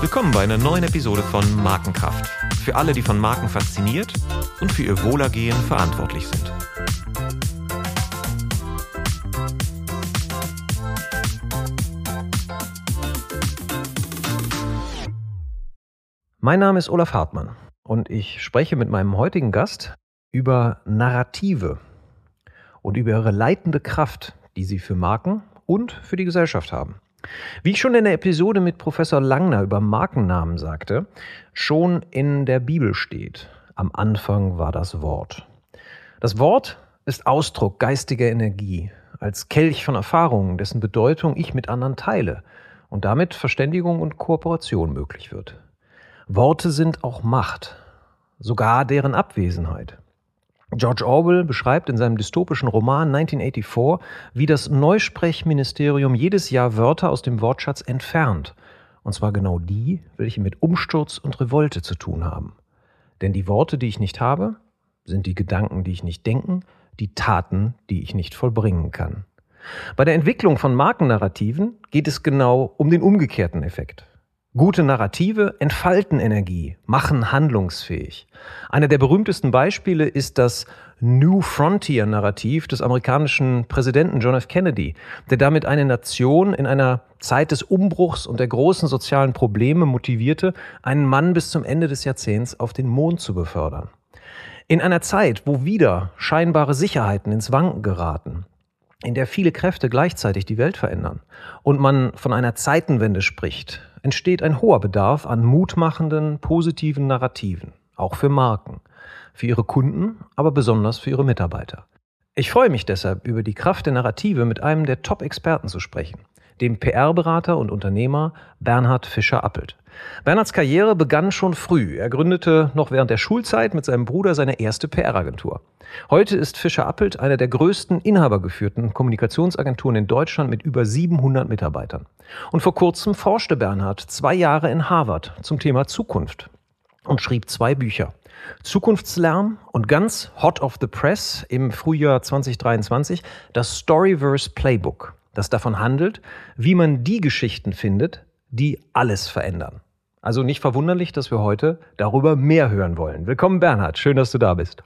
Willkommen bei einer neuen Episode von Markenkraft. Für alle, die von Marken fasziniert und für ihr Wohlergehen verantwortlich sind. Mein Name ist Olaf Hartmann und ich spreche mit meinem heutigen Gast über Narrative und über ihre leitende Kraft, die sie für Marken und für die Gesellschaft haben. Wie ich schon in der Episode mit Professor Langner über Markennamen sagte, schon in der Bibel steht, am Anfang war das Wort. Das Wort ist Ausdruck geistiger Energie, als Kelch von Erfahrungen, dessen Bedeutung ich mit anderen teile und damit Verständigung und Kooperation möglich wird. Worte sind auch Macht, sogar deren Abwesenheit. George Orwell beschreibt in seinem dystopischen Roman 1984, wie das Neusprechministerium jedes Jahr Wörter aus dem Wortschatz entfernt. Und zwar genau die, welche mit Umsturz und Revolte zu tun haben. Denn die Worte, die ich nicht habe, sind die Gedanken, die ich nicht denken, die Taten, die ich nicht vollbringen kann. Bei der Entwicklung von Markennarrativen geht es genau um den umgekehrten Effekt. Gute Narrative entfalten Energie, machen handlungsfähig. Einer der berühmtesten Beispiele ist das New Frontier Narrativ des amerikanischen Präsidenten John F. Kennedy, der damit eine Nation in einer Zeit des Umbruchs und der großen sozialen Probleme motivierte, einen Mann bis zum Ende des Jahrzehnts auf den Mond zu befördern. In einer Zeit, wo wieder scheinbare Sicherheiten ins Wanken geraten, in der viele Kräfte gleichzeitig die Welt verändern und man von einer Zeitenwende spricht, entsteht ein hoher Bedarf an mutmachenden, positiven Narrativen, auch für Marken, für ihre Kunden, aber besonders für ihre Mitarbeiter. Ich freue mich deshalb, über die Kraft der Narrative mit einem der Top-Experten zu sprechen, dem PR-Berater und Unternehmer Bernhard Fischer-Appelt. Bernhards Karriere begann schon früh. Er gründete noch während der Schulzeit mit seinem Bruder seine erste PR-Agentur. Heute ist Fischer Appelt eine der größten inhabergeführten Kommunikationsagenturen in Deutschland mit über 700 Mitarbeitern. Und vor kurzem forschte Bernhard zwei Jahre in Harvard zum Thema Zukunft und schrieb zwei Bücher. Zukunftslärm und ganz hot of the press im Frühjahr 2023 das Storyverse Playbook, das davon handelt, wie man die Geschichten findet, die alles verändern. Also nicht verwunderlich, dass wir heute darüber mehr hören wollen. Willkommen Bernhard, schön, dass du da bist.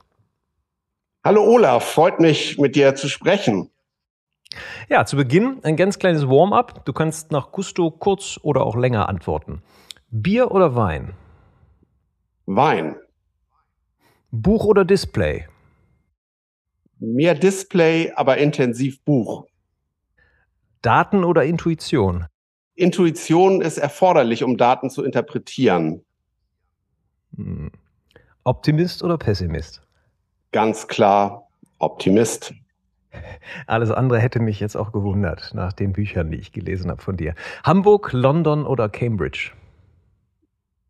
Hallo Olaf, freut mich mit dir zu sprechen. Ja, zu Beginn ein ganz kleines Warm-up. Du kannst nach Gusto kurz oder auch länger antworten. Bier oder Wein? Wein. Buch oder Display? Mehr Display, aber intensiv Buch. Daten oder Intuition? Intuition ist erforderlich, um Daten zu interpretieren. Hm. Optimist oder Pessimist? Ganz klar Optimist. Alles andere hätte mich jetzt auch gewundert nach den Büchern, die ich gelesen habe von dir. Hamburg, London oder Cambridge?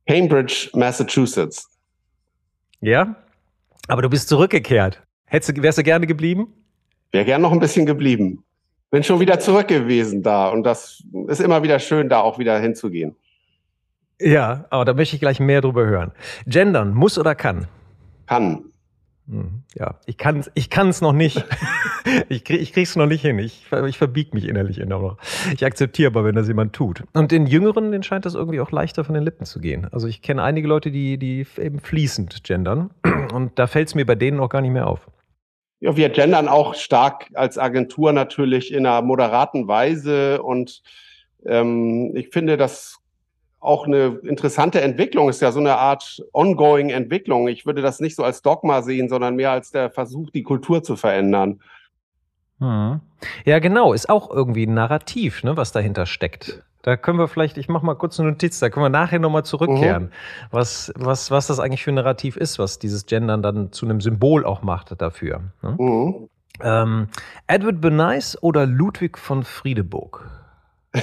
Cambridge, Massachusetts. Ja? Aber du bist zurückgekehrt. Hättest, wärst du gerne geblieben? Wäre gern noch ein bisschen geblieben bin schon wieder zurück gewesen da und das ist immer wieder schön, da auch wieder hinzugehen. Ja, aber da möchte ich gleich mehr drüber hören. Gendern, muss oder kann? Kann. Hm, ja, ich kann es ich kann's noch nicht. ich, krieg, ich krieg's noch nicht hin. Ich, ich verbieg mich innerlich immer noch. Ich akzeptiere aber, wenn das jemand tut. Und den Jüngeren, den scheint das irgendwie auch leichter von den Lippen zu gehen. Also ich kenne einige Leute, die, die eben fließend gendern. Und da fällt es mir bei denen auch gar nicht mehr auf. Ja, wir gendern auch stark als Agentur natürlich in einer moderaten Weise und ähm, ich finde das auch eine interessante Entwicklung, ist ja so eine Art ongoing Entwicklung. Ich würde das nicht so als Dogma sehen, sondern mehr als der Versuch, die Kultur zu verändern. Hm. Ja, genau, ist auch irgendwie ein Narrativ, ne, was dahinter steckt. Da können wir vielleicht, ich mache mal kurz eine Notiz, da können wir nachher nochmal zurückkehren, mhm. was, was, was das eigentlich für ein Narrativ ist, was dieses Gendern dann zu einem Symbol auch macht dafür. Ne? Mhm. Ähm, Edward Bernays oder Ludwig von Friedeburg?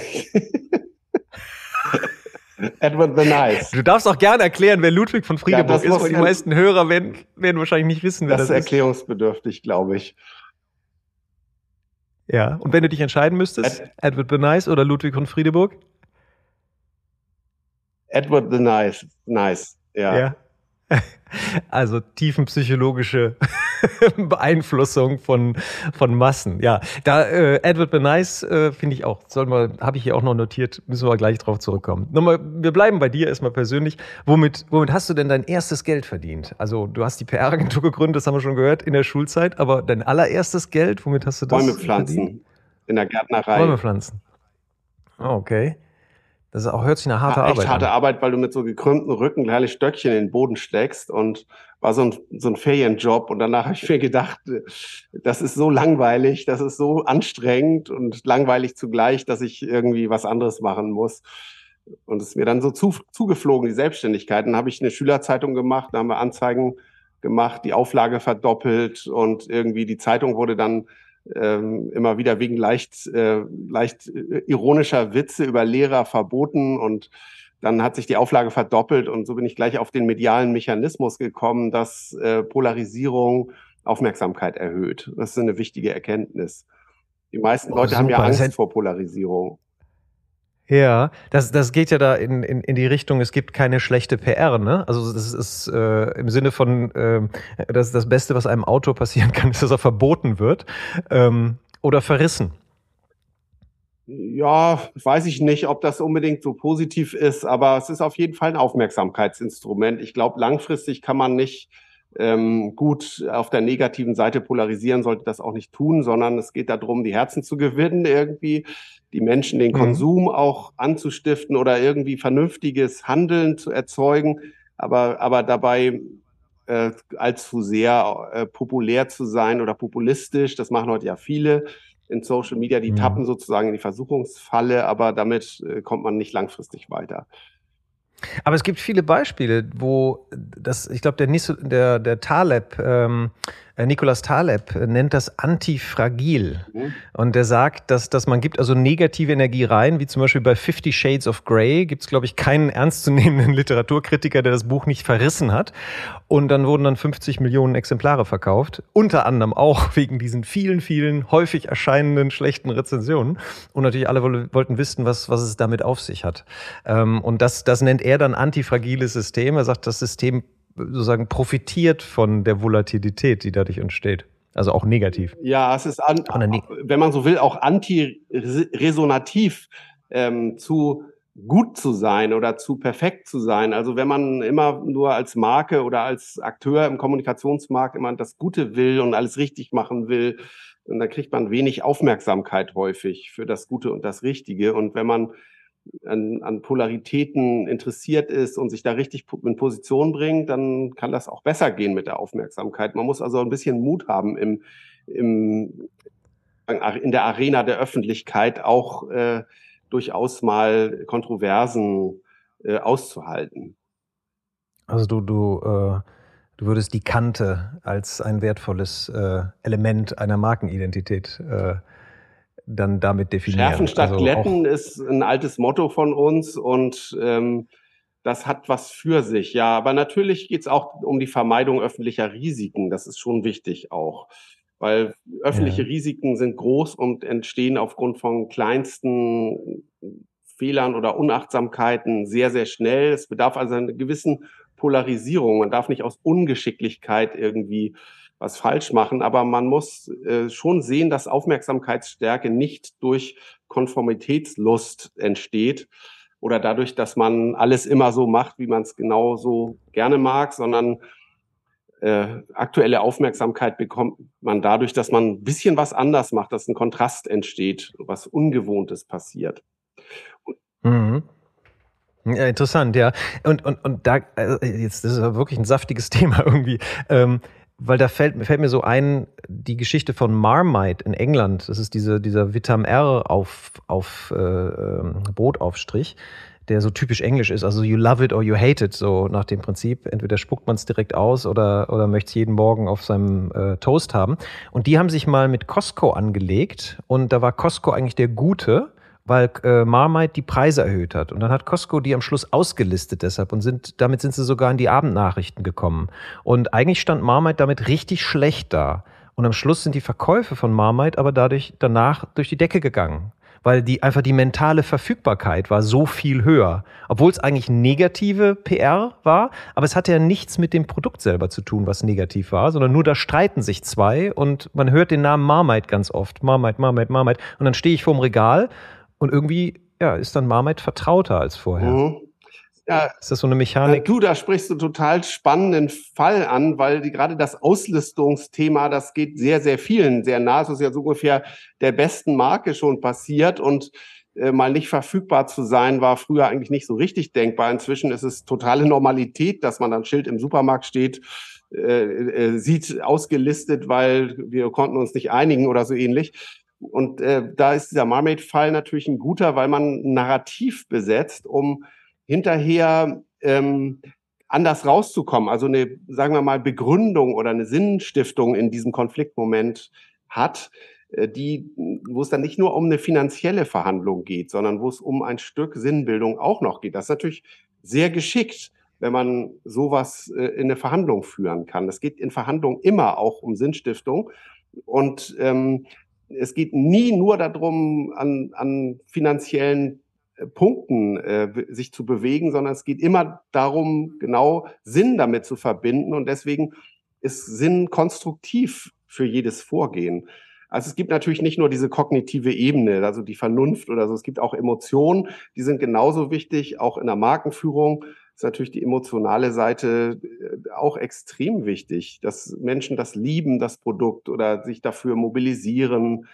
Edward Bernays. Du darfst auch gerne erklären, wer Ludwig von Friedeburg ja, ist, weil die meisten Hörer werden, werden wahrscheinlich nicht wissen, wer das, das ist. Das ist erklärungsbedürftig, glaube ich. Ja, und wenn du dich entscheiden müsstest, Ed Edward Bernays oder Ludwig von Friedeburg? Edward the Nice, nice, ja. ja. Also tiefenpsychologische Beeinflussung von, von Massen. Ja, da äh, Edward Benice äh, finde ich auch, soll mal, habe ich hier auch noch notiert, müssen wir gleich drauf zurückkommen. Nochmal, wir bleiben bei dir erstmal persönlich. Womit, womit hast du denn dein erstes Geld verdient? Also du hast die PR-Agentur gegründet, das haben wir schon gehört, in der Schulzeit, aber dein allererstes Geld, womit hast du das Bäume pflanzen verdient? in der Gärtnerei. Bäume pflanzen. Oh, okay. Das ist auch, hört sich eine harte ja, echt Arbeit harte an. Arbeit, weil du mit so gekrümmten Rücken kleine Stöckchen in den Boden steckst und war so ein, so ein Ferienjob. Und danach habe ich mir gedacht, das ist so langweilig, das ist so anstrengend und langweilig zugleich, dass ich irgendwie was anderes machen muss. Und es ist mir dann so zu, zugeflogen, die Selbstständigkeit. Dann habe ich eine Schülerzeitung gemacht, da haben wir Anzeigen gemacht, die Auflage verdoppelt und irgendwie die Zeitung wurde dann ähm, immer wieder wegen leicht, äh, leicht äh, ironischer Witze über Lehrer verboten und dann hat sich die Auflage verdoppelt und so bin ich gleich auf den medialen Mechanismus gekommen, dass äh, Polarisierung Aufmerksamkeit erhöht. Das ist eine wichtige Erkenntnis. Die meisten oh, Leute super. haben ja Angst vor Polarisierung. Ja, das, das geht ja da in, in, in die Richtung, es gibt keine schlechte PR, ne? Also das ist äh, im Sinne von, äh, das, das Beste, was einem Auto passieren kann, ist, dass er verboten wird ähm, oder verrissen. Ja, weiß ich nicht, ob das unbedingt so positiv ist, aber es ist auf jeden Fall ein Aufmerksamkeitsinstrument. Ich glaube, langfristig kann man nicht ähm, gut auf der negativen Seite polarisieren, sollte das auch nicht tun, sondern es geht darum, die Herzen zu gewinnen irgendwie die Menschen den mhm. Konsum mhm. auch anzustiften oder irgendwie vernünftiges Handeln zu erzeugen, aber, aber dabei äh, allzu sehr äh, populär zu sein oder populistisch. Das machen heute ja viele in Social Media, die mhm. tappen sozusagen in die Versuchungsfalle, aber damit äh, kommt man nicht langfristig weiter. Aber es gibt viele Beispiele, wo das, ich glaube, der, der, der Taleb, ähm, äh, Nicolas Taleb nennt das antifragil. Mhm. Und der sagt, dass, dass man gibt also negative Energie rein, wie zum Beispiel bei Fifty Shades of Grey gibt es, glaube ich, keinen ernstzunehmenden Literaturkritiker, der das Buch nicht verrissen hat. Und dann wurden dann 50 Millionen Exemplare verkauft. Unter anderem auch wegen diesen vielen, vielen häufig erscheinenden schlechten Rezensionen. Und natürlich alle wollten wissen, was, was es damit auf sich hat. Ähm, und das, das nennt er dann antifragiles System. Er sagt, das System sozusagen profitiert von der Volatilität, die dadurch entsteht. Also auch negativ. Ja, es ist, an, wenn man so will, auch antiresonativ ähm, zu gut zu sein oder zu perfekt zu sein. Also wenn man immer nur als Marke oder als Akteur im Kommunikationsmarkt immer das Gute will und alles richtig machen will, dann kriegt man wenig Aufmerksamkeit häufig für das Gute und das Richtige. Und wenn man an, an Polaritäten interessiert ist und sich da richtig in Position bringt, dann kann das auch besser gehen mit der Aufmerksamkeit. Man muss also ein bisschen Mut haben im, im in der Arena der Öffentlichkeit auch äh, durchaus mal Kontroversen äh, auszuhalten. Also du, du, äh, du würdest die Kante als ein wertvolles äh, Element einer Markenidentität äh, dann damit definieren. Schärfen statt also Glätten ist ein altes Motto von uns und ähm, das hat was für sich. Ja, aber natürlich geht es auch um die Vermeidung öffentlicher Risiken. Das ist schon wichtig auch. Weil öffentliche ja. Risiken sind groß und entstehen aufgrund von kleinsten Fehlern oder Unachtsamkeiten sehr, sehr schnell. Es bedarf also einer gewissen Polarisierung. Man darf nicht aus Ungeschicklichkeit irgendwie was falsch machen, aber man muss äh, schon sehen, dass Aufmerksamkeitsstärke nicht durch Konformitätslust entsteht oder dadurch, dass man alles immer so macht, wie man es genau so gerne mag, sondern äh, aktuelle Aufmerksamkeit bekommt man dadurch, dass man ein bisschen was anders macht, dass ein Kontrast entsteht, was Ungewohntes passiert. Mhm. Ja, interessant, ja. Und, und, und da, also jetzt, das ist wirklich ein saftiges Thema irgendwie. Ähm, weil da fällt, fällt mir so ein, die Geschichte von Marmite in England, das ist diese, dieser Vitam R auf, auf äh, ähm, Brotaufstrich, der so typisch englisch ist, also you love it or you hate it, so nach dem Prinzip. Entweder spuckt man es direkt aus oder, oder möchte es jeden Morgen auf seinem äh, Toast haben. Und die haben sich mal mit Costco angelegt und da war Costco eigentlich der Gute weil äh, Marmite die Preise erhöht hat. Und dann hat Costco die am Schluss ausgelistet deshalb und sind, damit sind sie sogar in die Abendnachrichten gekommen. Und eigentlich stand Marmite damit richtig schlecht da. Und am Schluss sind die Verkäufe von Marmite aber dadurch danach durch die Decke gegangen weil die einfach die mentale Verfügbarkeit war so viel höher, obwohl es eigentlich negative PR war, aber es hatte ja nichts mit dem Produkt selber zu tun, was negativ war, sondern nur da streiten sich zwei und man hört den Namen Marmite ganz oft, Marmite, Marmite, Marmite und dann stehe ich vorm Regal und irgendwie ja, ist dann Marmite vertrauter als vorher. Mhm. Ja, ist das so eine Mechanik? Du, da sprichst du total spannenden Fall an, weil die, gerade das Auslistungsthema, das geht sehr, sehr vielen sehr nah. Es ist ja so ungefähr der besten Marke schon passiert und äh, mal nicht verfügbar zu sein, war früher eigentlich nicht so richtig denkbar. Inzwischen ist es totale Normalität, dass man dann Schild im Supermarkt steht, äh, äh, sieht ausgelistet, weil wir konnten uns nicht einigen oder so ähnlich. Und äh, da ist dieser Marmite-Fall natürlich ein guter, weil man ein Narrativ besetzt, um hinterher ähm, anders rauszukommen, also eine, sagen wir mal, Begründung oder eine Sinnstiftung in diesem Konfliktmoment hat, äh, die, wo es dann nicht nur um eine finanzielle Verhandlung geht, sondern wo es um ein Stück Sinnbildung auch noch geht. Das ist natürlich sehr geschickt, wenn man sowas äh, in eine Verhandlung führen kann. Das geht in Verhandlungen immer auch um Sinnstiftung. Und ähm, es geht nie nur darum, an, an finanziellen äh, Punkten äh, sich zu bewegen, sondern es geht immer darum, genau Sinn damit zu verbinden. Und deswegen ist Sinn konstruktiv für jedes Vorgehen. Also es gibt natürlich nicht nur diese kognitive Ebene, also die Vernunft oder so, es gibt auch Emotionen, die sind genauso wichtig, auch in der Markenführung ist natürlich die emotionale Seite äh, auch extrem wichtig, dass Menschen das lieben, das Produkt oder sich dafür mobilisieren.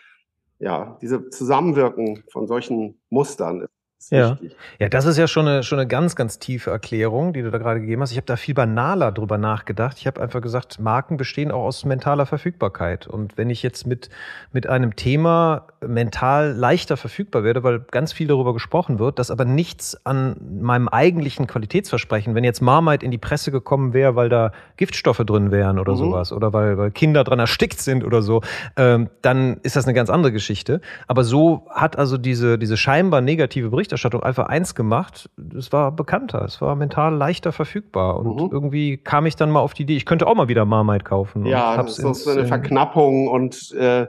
Ja, diese Zusammenwirken von solchen Mustern ja. ja, das ist ja schon eine, schon eine ganz, ganz tiefe Erklärung, die du da gerade gegeben hast. Ich habe da viel banaler drüber nachgedacht. Ich habe einfach gesagt, Marken bestehen auch aus mentaler Verfügbarkeit. Und wenn ich jetzt mit, mit einem Thema mental leichter verfügbar werde, weil ganz viel darüber gesprochen wird, dass aber nichts an meinem eigentlichen Qualitätsversprechen, wenn jetzt Marmite in die Presse gekommen wäre, weil da Giftstoffe drin wären oder mhm. sowas, oder weil, weil Kinder dran erstickt sind oder so, ähm, dann ist das eine ganz andere Geschichte. Aber so hat also diese, diese scheinbar negative Berichterstattung Berichterstattung einfach eins gemacht. Es war bekannter, es war mental leichter verfügbar. Und mhm. irgendwie kam ich dann mal auf die Idee, ich könnte auch mal wieder Marmite kaufen. Ja, das ist so eine Verknappung und äh,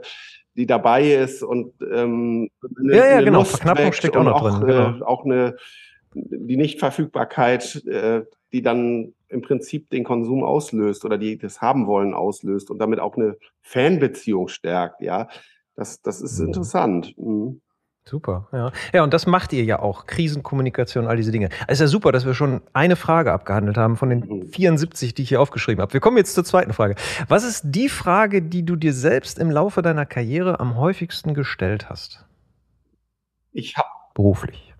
die dabei ist und ähm, eine, ja, ja, genau. Lust Verknappung steckt auch noch drin. Genau. Äh, auch eine die Nichtverfügbarkeit, äh, die dann im Prinzip den Konsum auslöst oder die das haben wollen auslöst und damit auch eine Fanbeziehung stärkt. Ja, das das ist mhm. interessant. Mhm. Super, ja. Ja, und das macht ihr ja auch, Krisenkommunikation, all diese Dinge. Es ist ja super, dass wir schon eine Frage abgehandelt haben von den 74, die ich hier aufgeschrieben habe. Wir kommen jetzt zur zweiten Frage. Was ist die Frage, die du dir selbst im Laufe deiner Karriere am häufigsten gestellt hast? Ich habe beruflich.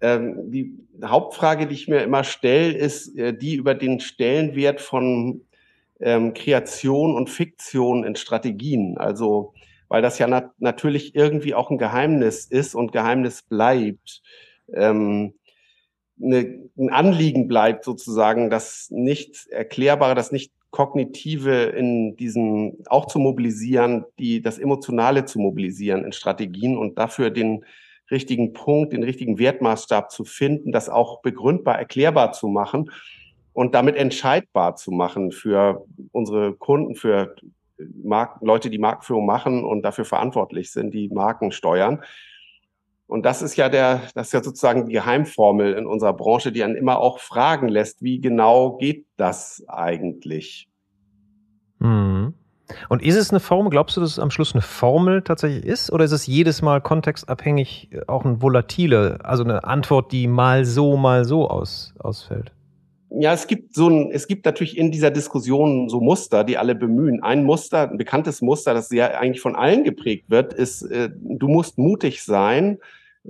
Ähm, die Hauptfrage, die ich mir immer stelle, ist äh, die über den Stellenwert von ähm, Kreation und Fiktion in Strategien. Also weil das ja nat natürlich irgendwie auch ein Geheimnis ist und Geheimnis bleibt. Ähm, eine, ein Anliegen bleibt sozusagen, das nicht erklärbare, das nicht kognitive in diesen auch zu mobilisieren, die das emotionale zu mobilisieren in Strategien und dafür den richtigen Punkt, den richtigen Wertmaßstab zu finden, das auch begründbar, erklärbar zu machen und damit entscheidbar zu machen für unsere Kunden, für Mark Leute, die Markenführung machen und dafür verantwortlich sind, die Marken steuern. Und das ist ja der, das ist ja sozusagen die Geheimformel in unserer Branche, die einen immer auch fragen lässt, wie genau geht das eigentlich? Mhm. Und ist es eine Formel, glaubst du, dass es am Schluss eine Formel tatsächlich ist? Oder ist es jedes Mal kontextabhängig auch ein volatile, also eine Antwort, die mal so, mal so aus, ausfällt? Ja, es gibt so ein, es gibt natürlich in dieser Diskussion so Muster, die alle bemühen. Ein Muster, ein bekanntes Muster, das ja eigentlich von allen geprägt wird, ist, äh, du musst mutig sein,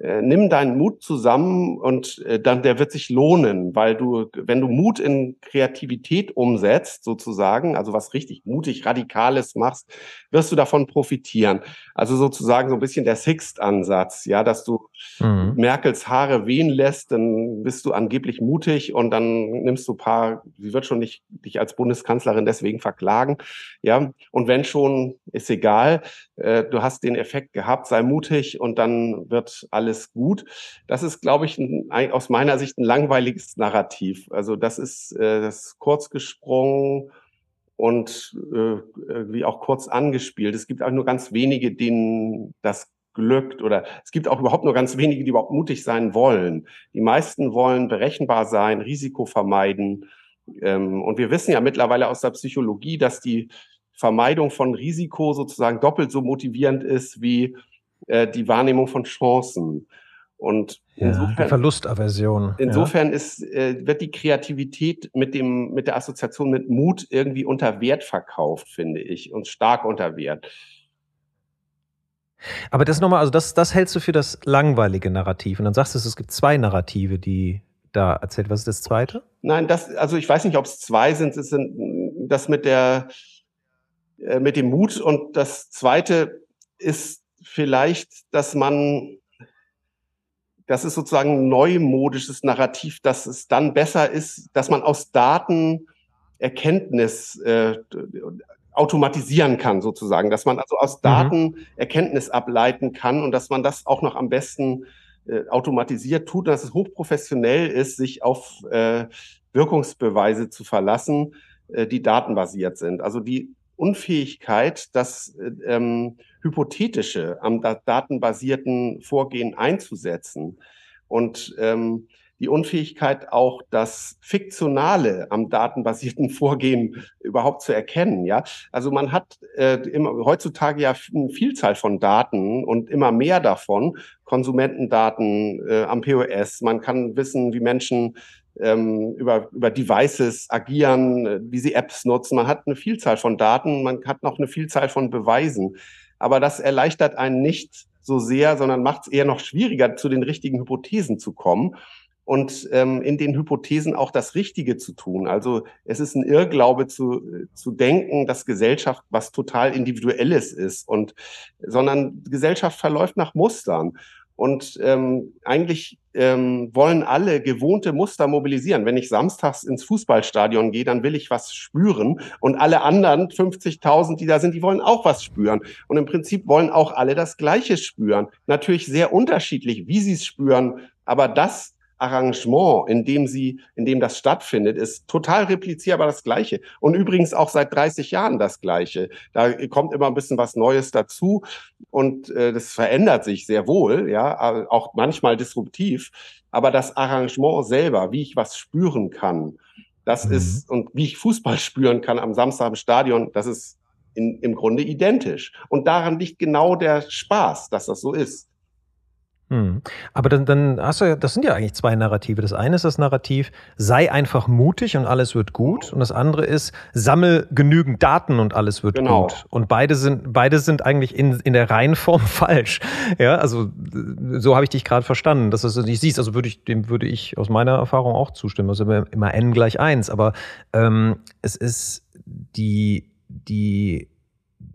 äh, nimm deinen Mut zusammen und äh, dann der wird sich lohnen, weil du, wenn du Mut in Kreativität umsetzt, sozusagen, also was richtig mutig, radikales machst, wirst du davon profitieren. Also sozusagen so ein bisschen der Sixt-Ansatz, ja, dass du mhm. Merkels Haare wehen lässt, dann bist du angeblich mutig und dann nimmst du paar, sie wird schon nicht dich als Bundeskanzlerin deswegen verklagen, ja, und wenn schon, ist egal, äh, du hast den Effekt gehabt, sei mutig und dann wird alles gut. Das ist, glaube ich, ein, aus meiner Sicht ein langweiliges Narrativ. Also das ist äh, das kurz gesprungen und äh, irgendwie auch kurz angespielt. Es gibt auch nur ganz wenige, denen das glückt oder es gibt auch überhaupt nur ganz wenige, die überhaupt mutig sein wollen. Die meisten wollen berechenbar sein, Risiko vermeiden. Ähm, und wir wissen ja mittlerweile aus der Psychologie, dass die Vermeidung von Risiko sozusagen doppelt so motivierend ist wie äh, die Wahrnehmung von Chancen. Und ja, insofern, Verlustaversion. Insofern ja. ist, äh, wird die Kreativität mit dem, mit der Assoziation mit Mut irgendwie unter Wert verkauft, finde ich, und stark unter Wert. Aber das nochmal, also das, das hältst du für das langweilige Narrativ. Und dann sagst du, es gibt zwei Narrative, die da erzählt. Was ist das zweite? Nein, das, also ich weiß nicht, ob es zwei sind. Es sind das mit der, äh, mit dem Mut und das zweite ist vielleicht, dass man das ist sozusagen ein neumodisches Narrativ, dass es dann besser ist, dass man aus Daten Erkenntnis äh, automatisieren kann, sozusagen, dass man also aus mhm. Daten mhm. Erkenntnis ableiten kann und dass man das auch noch am besten äh, automatisiert tut, dass es hochprofessionell ist, sich auf äh, Wirkungsbeweise zu verlassen, äh, die datenbasiert sind. Also die Unfähigkeit, das äh, ähm, hypothetische am datenbasierten Vorgehen einzusetzen und ähm, die Unfähigkeit auch das Fiktionale am datenbasierten Vorgehen überhaupt zu erkennen. Ja, also man hat äh, immer, heutzutage ja eine Vielzahl von Daten und immer mehr davon, Konsumentendaten äh, am POS. Man kann wissen, wie Menschen ähm, über, über Devices agieren, äh, wie sie Apps nutzen. Man hat eine Vielzahl von Daten, man hat noch eine Vielzahl von Beweisen. Aber das erleichtert einen nicht so sehr, sondern macht es eher noch schwieriger, zu den richtigen Hypothesen zu kommen und ähm, in den Hypothesen auch das Richtige zu tun. Also es ist ein Irrglaube zu, zu denken, dass Gesellschaft was total Individuelles ist und sondern Gesellschaft verläuft nach Mustern. Und ähm, eigentlich ähm, wollen alle gewohnte Muster mobilisieren. Wenn ich samstags ins Fußballstadion gehe, dann will ich was spüren. Und alle anderen 50.000, die da sind, die wollen auch was spüren. Und im Prinzip wollen auch alle das Gleiche spüren. Natürlich sehr unterschiedlich, wie sie es spüren. Aber das Arrangement, in dem sie, in dem das stattfindet, ist total replizierbar das Gleiche. Und übrigens auch seit 30 Jahren das Gleiche. Da kommt immer ein bisschen was Neues dazu und äh, das verändert sich sehr wohl, ja, auch manchmal disruptiv. Aber das Arrangement selber, wie ich was spüren kann, das mhm. ist, und wie ich Fußball spüren kann am Samstag im Stadion, das ist in, im Grunde identisch. Und daran liegt genau der Spaß, dass das so ist. Hm. Aber dann, dann hast du ja, das sind ja eigentlich zwei Narrative. Das eine ist das Narrativ, sei einfach mutig und alles wird gut. Und das andere ist, sammel genügend Daten und alles wird genau. gut. Und beide sind, beide sind eigentlich in, in der Reihenform falsch. Ja, also so habe ich dich gerade verstanden, dass du nicht siehst. Also würde ich, dem würde ich aus meiner Erfahrung auch zustimmen. Also immer, immer n gleich eins. Aber ähm, es ist die, die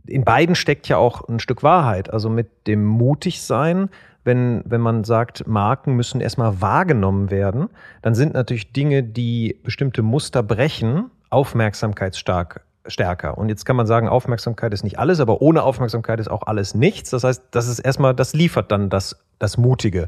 in beiden steckt ja auch ein Stück Wahrheit. Also mit dem Mutigsein wenn, wenn man sagt, Marken müssen erstmal wahrgenommen werden, dann sind natürlich Dinge, die bestimmte Muster brechen, aufmerksamkeitsstark stärker. Und jetzt kann man sagen, Aufmerksamkeit ist nicht alles, aber ohne Aufmerksamkeit ist auch alles nichts. Das heißt, das ist erstmal, das liefert dann das das Mutige.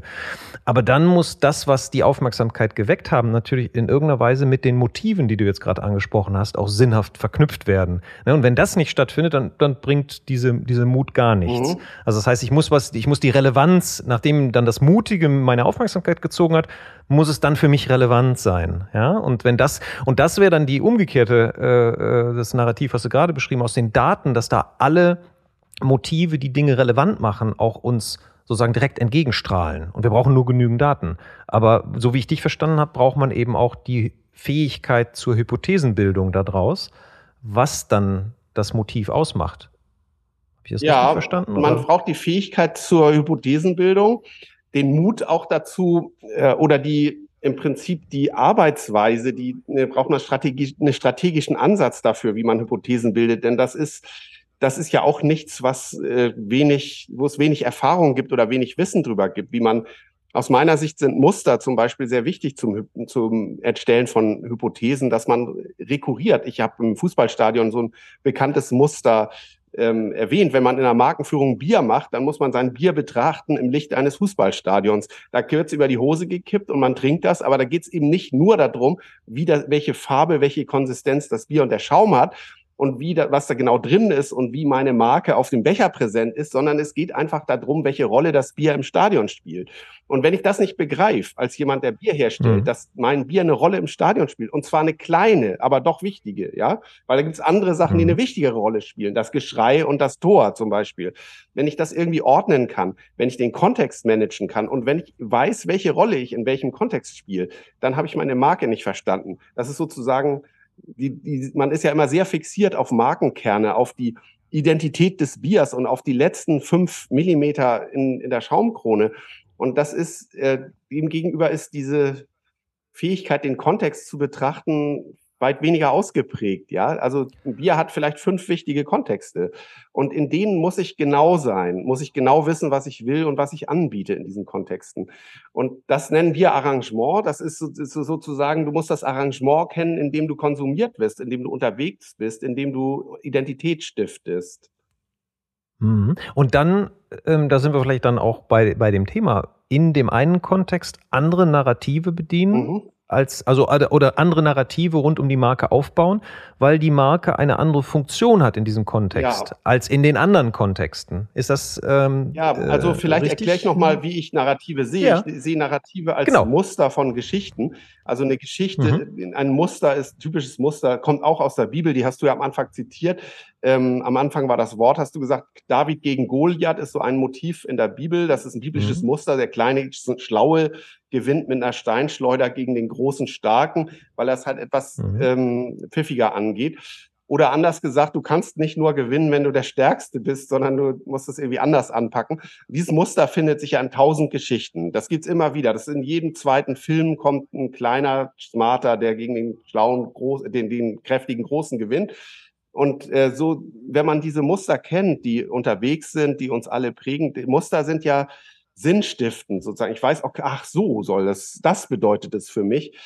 Aber dann muss das, was die Aufmerksamkeit geweckt haben, natürlich in irgendeiner Weise mit den Motiven, die du jetzt gerade angesprochen hast, auch sinnhaft verknüpft werden. Ne, und wenn das nicht stattfindet, dann, dann bringt diese, diese Mut gar nichts. Mhm. Also das heißt, ich muss was, ich muss die Relevanz, nachdem dann das Mutige meine Aufmerksamkeit gezogen hat, muss es dann für mich relevant sein. Ja, und wenn das, und das wäre dann die umgekehrte, äh, äh das Narrativ, was du gerade beschrieben aus den Daten, dass da alle Motive, die Dinge relevant machen, auch uns sozusagen direkt entgegenstrahlen. Und wir brauchen nur genügend Daten. Aber so wie ich dich verstanden habe, braucht man eben auch die Fähigkeit zur Hypothesenbildung daraus, was dann das Motiv ausmacht. Habe ich das ja, richtig verstanden? Oder? Man braucht die Fähigkeit zur Hypothesenbildung, den Mut auch dazu äh, oder die im Prinzip die Arbeitsweise, die äh, braucht man strategisch, einen strategischen Ansatz dafür, wie man Hypothesen bildet, denn das ist das ist ja auch nichts, was äh, wenig, wo es wenig Erfahrung gibt oder wenig Wissen drüber gibt, wie man aus meiner Sicht sind Muster zum Beispiel sehr wichtig zum, zum Erstellen von Hypothesen, dass man rekurriert. Ich habe im Fußballstadion so ein bekanntes Muster ähm, erwähnt. Wenn man in der Markenführung Bier macht, dann muss man sein Bier betrachten im Licht eines Fußballstadions. Da wird es über die Hose gekippt und man trinkt das, aber da geht es eben nicht nur darum, wie das, welche Farbe, welche Konsistenz das Bier und der Schaum hat, und wie da, was da genau drin ist und wie meine Marke auf dem Becher präsent ist, sondern es geht einfach darum, welche Rolle das Bier im Stadion spielt. Und wenn ich das nicht begreife, als jemand, der Bier herstellt, mhm. dass mein Bier eine Rolle im Stadion spielt, und zwar eine kleine, aber doch wichtige, ja, weil da gibt es andere Sachen, mhm. die eine wichtigere Rolle spielen, das Geschrei und das Tor zum Beispiel. Wenn ich das irgendwie ordnen kann, wenn ich den Kontext managen kann und wenn ich weiß, welche Rolle ich in welchem Kontext spiele, dann habe ich meine Marke nicht verstanden. Das ist sozusagen, die, die, man ist ja immer sehr fixiert auf Markenkerne, auf die Identität des Biers und auf die letzten fünf Millimeter in, in der Schaumkrone. Und das ist, äh, ihm gegenüber ist diese Fähigkeit, den Kontext zu betrachten, weit weniger ausgeprägt, ja. Also ein Bier hat vielleicht fünf wichtige Kontexte und in denen muss ich genau sein, muss ich genau wissen, was ich will und was ich anbiete in diesen Kontexten. Und das nennen wir Arrangement. Das ist, ist sozusagen, du musst das Arrangement kennen, in dem du konsumiert wirst, in dem du unterwegs bist, in dem du Identität stiftest. Mhm. Und dann, ähm, da sind wir vielleicht dann auch bei, bei dem Thema, in dem einen Kontext andere Narrative bedienen, mhm als, also oder andere Narrative rund um die Marke aufbauen, weil die Marke eine andere Funktion hat in diesem Kontext ja. als in den anderen Kontexten. Ist das ähm, Ja, also äh, vielleicht erkläre ich nochmal, wie ich Narrative sehe. Ja. Ich sehe Narrative als genau. Muster von Geschichten. Also eine Geschichte, mhm. ein Muster ist typisches Muster, kommt auch aus der Bibel, die hast du ja am Anfang zitiert. Ähm, am Anfang war das Wort, hast du gesagt, David gegen Goliath ist so ein Motiv in der Bibel. Das ist ein biblisches mhm. Muster. Der kleine, schlaue gewinnt mit einer Steinschleuder gegen den großen Starken, weil das halt etwas mhm. ähm, pfiffiger angeht. Oder anders gesagt, du kannst nicht nur gewinnen, wenn du der Stärkste bist, sondern du musst es irgendwie anders anpacken. Dieses Muster findet sich ja in tausend Geschichten. Das gibt's immer wieder. Das in jedem zweiten Film kommt ein kleiner Smarter, der gegen den schlauen, groß, den, den kräftigen Großen gewinnt. Und äh, so, wenn man diese Muster kennt, die unterwegs sind, die uns alle prägen, die Muster sind ja sinnstiftend sozusagen. Ich weiß, okay, ach so soll das, das bedeutet es für mich.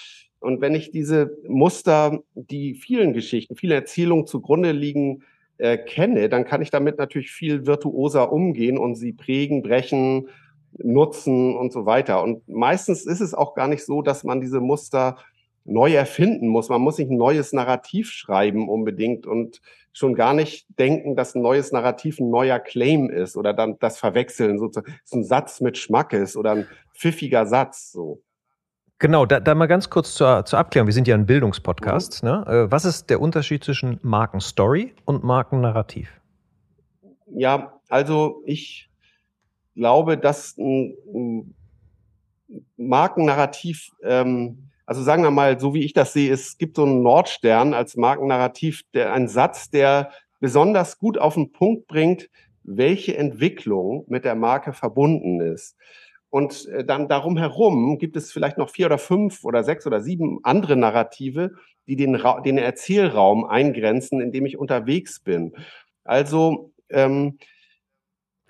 Und wenn ich diese Muster, die vielen Geschichten, viele Erzählungen zugrunde liegen, äh, kenne, dann kann ich damit natürlich viel virtuoser umgehen und sie prägen, brechen, nutzen und so weiter. Und meistens ist es auch gar nicht so, dass man diese Muster neu erfinden muss. Man muss nicht ein neues Narrativ schreiben unbedingt und schon gar nicht denken, dass ein neues Narrativ ein neuer Claim ist oder dann das Verwechseln sozusagen. ist ein Satz mit Schmackes oder ein pfiffiger Satz so. Genau, da, da mal ganz kurz zur, zur Abklärung. Wir sind ja ein Bildungspodcast. Mhm. Ne? Äh, was ist der Unterschied zwischen Markenstory und Markennarrativ? Ja, also ich glaube, dass ein, ein Markennarrativ ähm, also sagen wir mal, so wie ich das sehe, es gibt so einen Nordstern als Markennarrativ, der ein Satz, der besonders gut auf den Punkt bringt, welche Entwicklung mit der Marke verbunden ist. Und äh, dann darum herum gibt es vielleicht noch vier oder fünf oder sechs oder sieben andere Narrative, die den, Ra den Erzählraum eingrenzen, in dem ich unterwegs bin. Also ähm,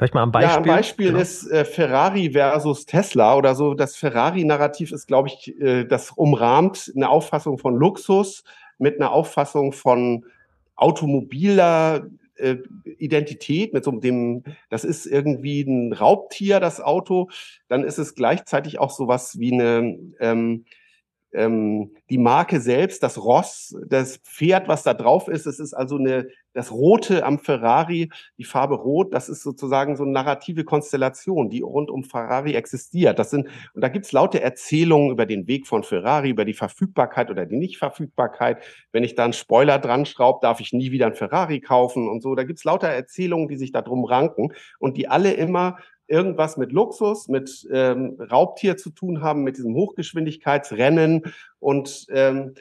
Vielleicht mal am Beispiel. Ja, ein Beispiel genau. ist äh, Ferrari versus Tesla oder so. Das Ferrari-Narrativ ist, glaube ich, äh, das umrahmt eine Auffassung von Luxus mit einer Auffassung von automobiler äh, Identität, mit so dem, das ist irgendwie ein Raubtier, das Auto. Dann ist es gleichzeitig auch sowas wie eine, ähm, ähm, die Marke selbst, das Ross, das Pferd, was da drauf ist. Es ist also eine, das Rote am Ferrari, die Farbe Rot, das ist sozusagen so eine narrative Konstellation, die rund um Ferrari existiert. Das sind, und da gibt's laute Erzählungen über den Weg von Ferrari, über die Verfügbarkeit oder die Nichtverfügbarkeit. Wenn ich da einen Spoiler dran schraube, darf ich nie wieder einen Ferrari kaufen und so. Da gibt's lauter Erzählungen, die sich da drum ranken und die alle immer irgendwas mit Luxus, mit ähm, Raubtier zu tun haben, mit diesem Hochgeschwindigkeitsrennen und ähm,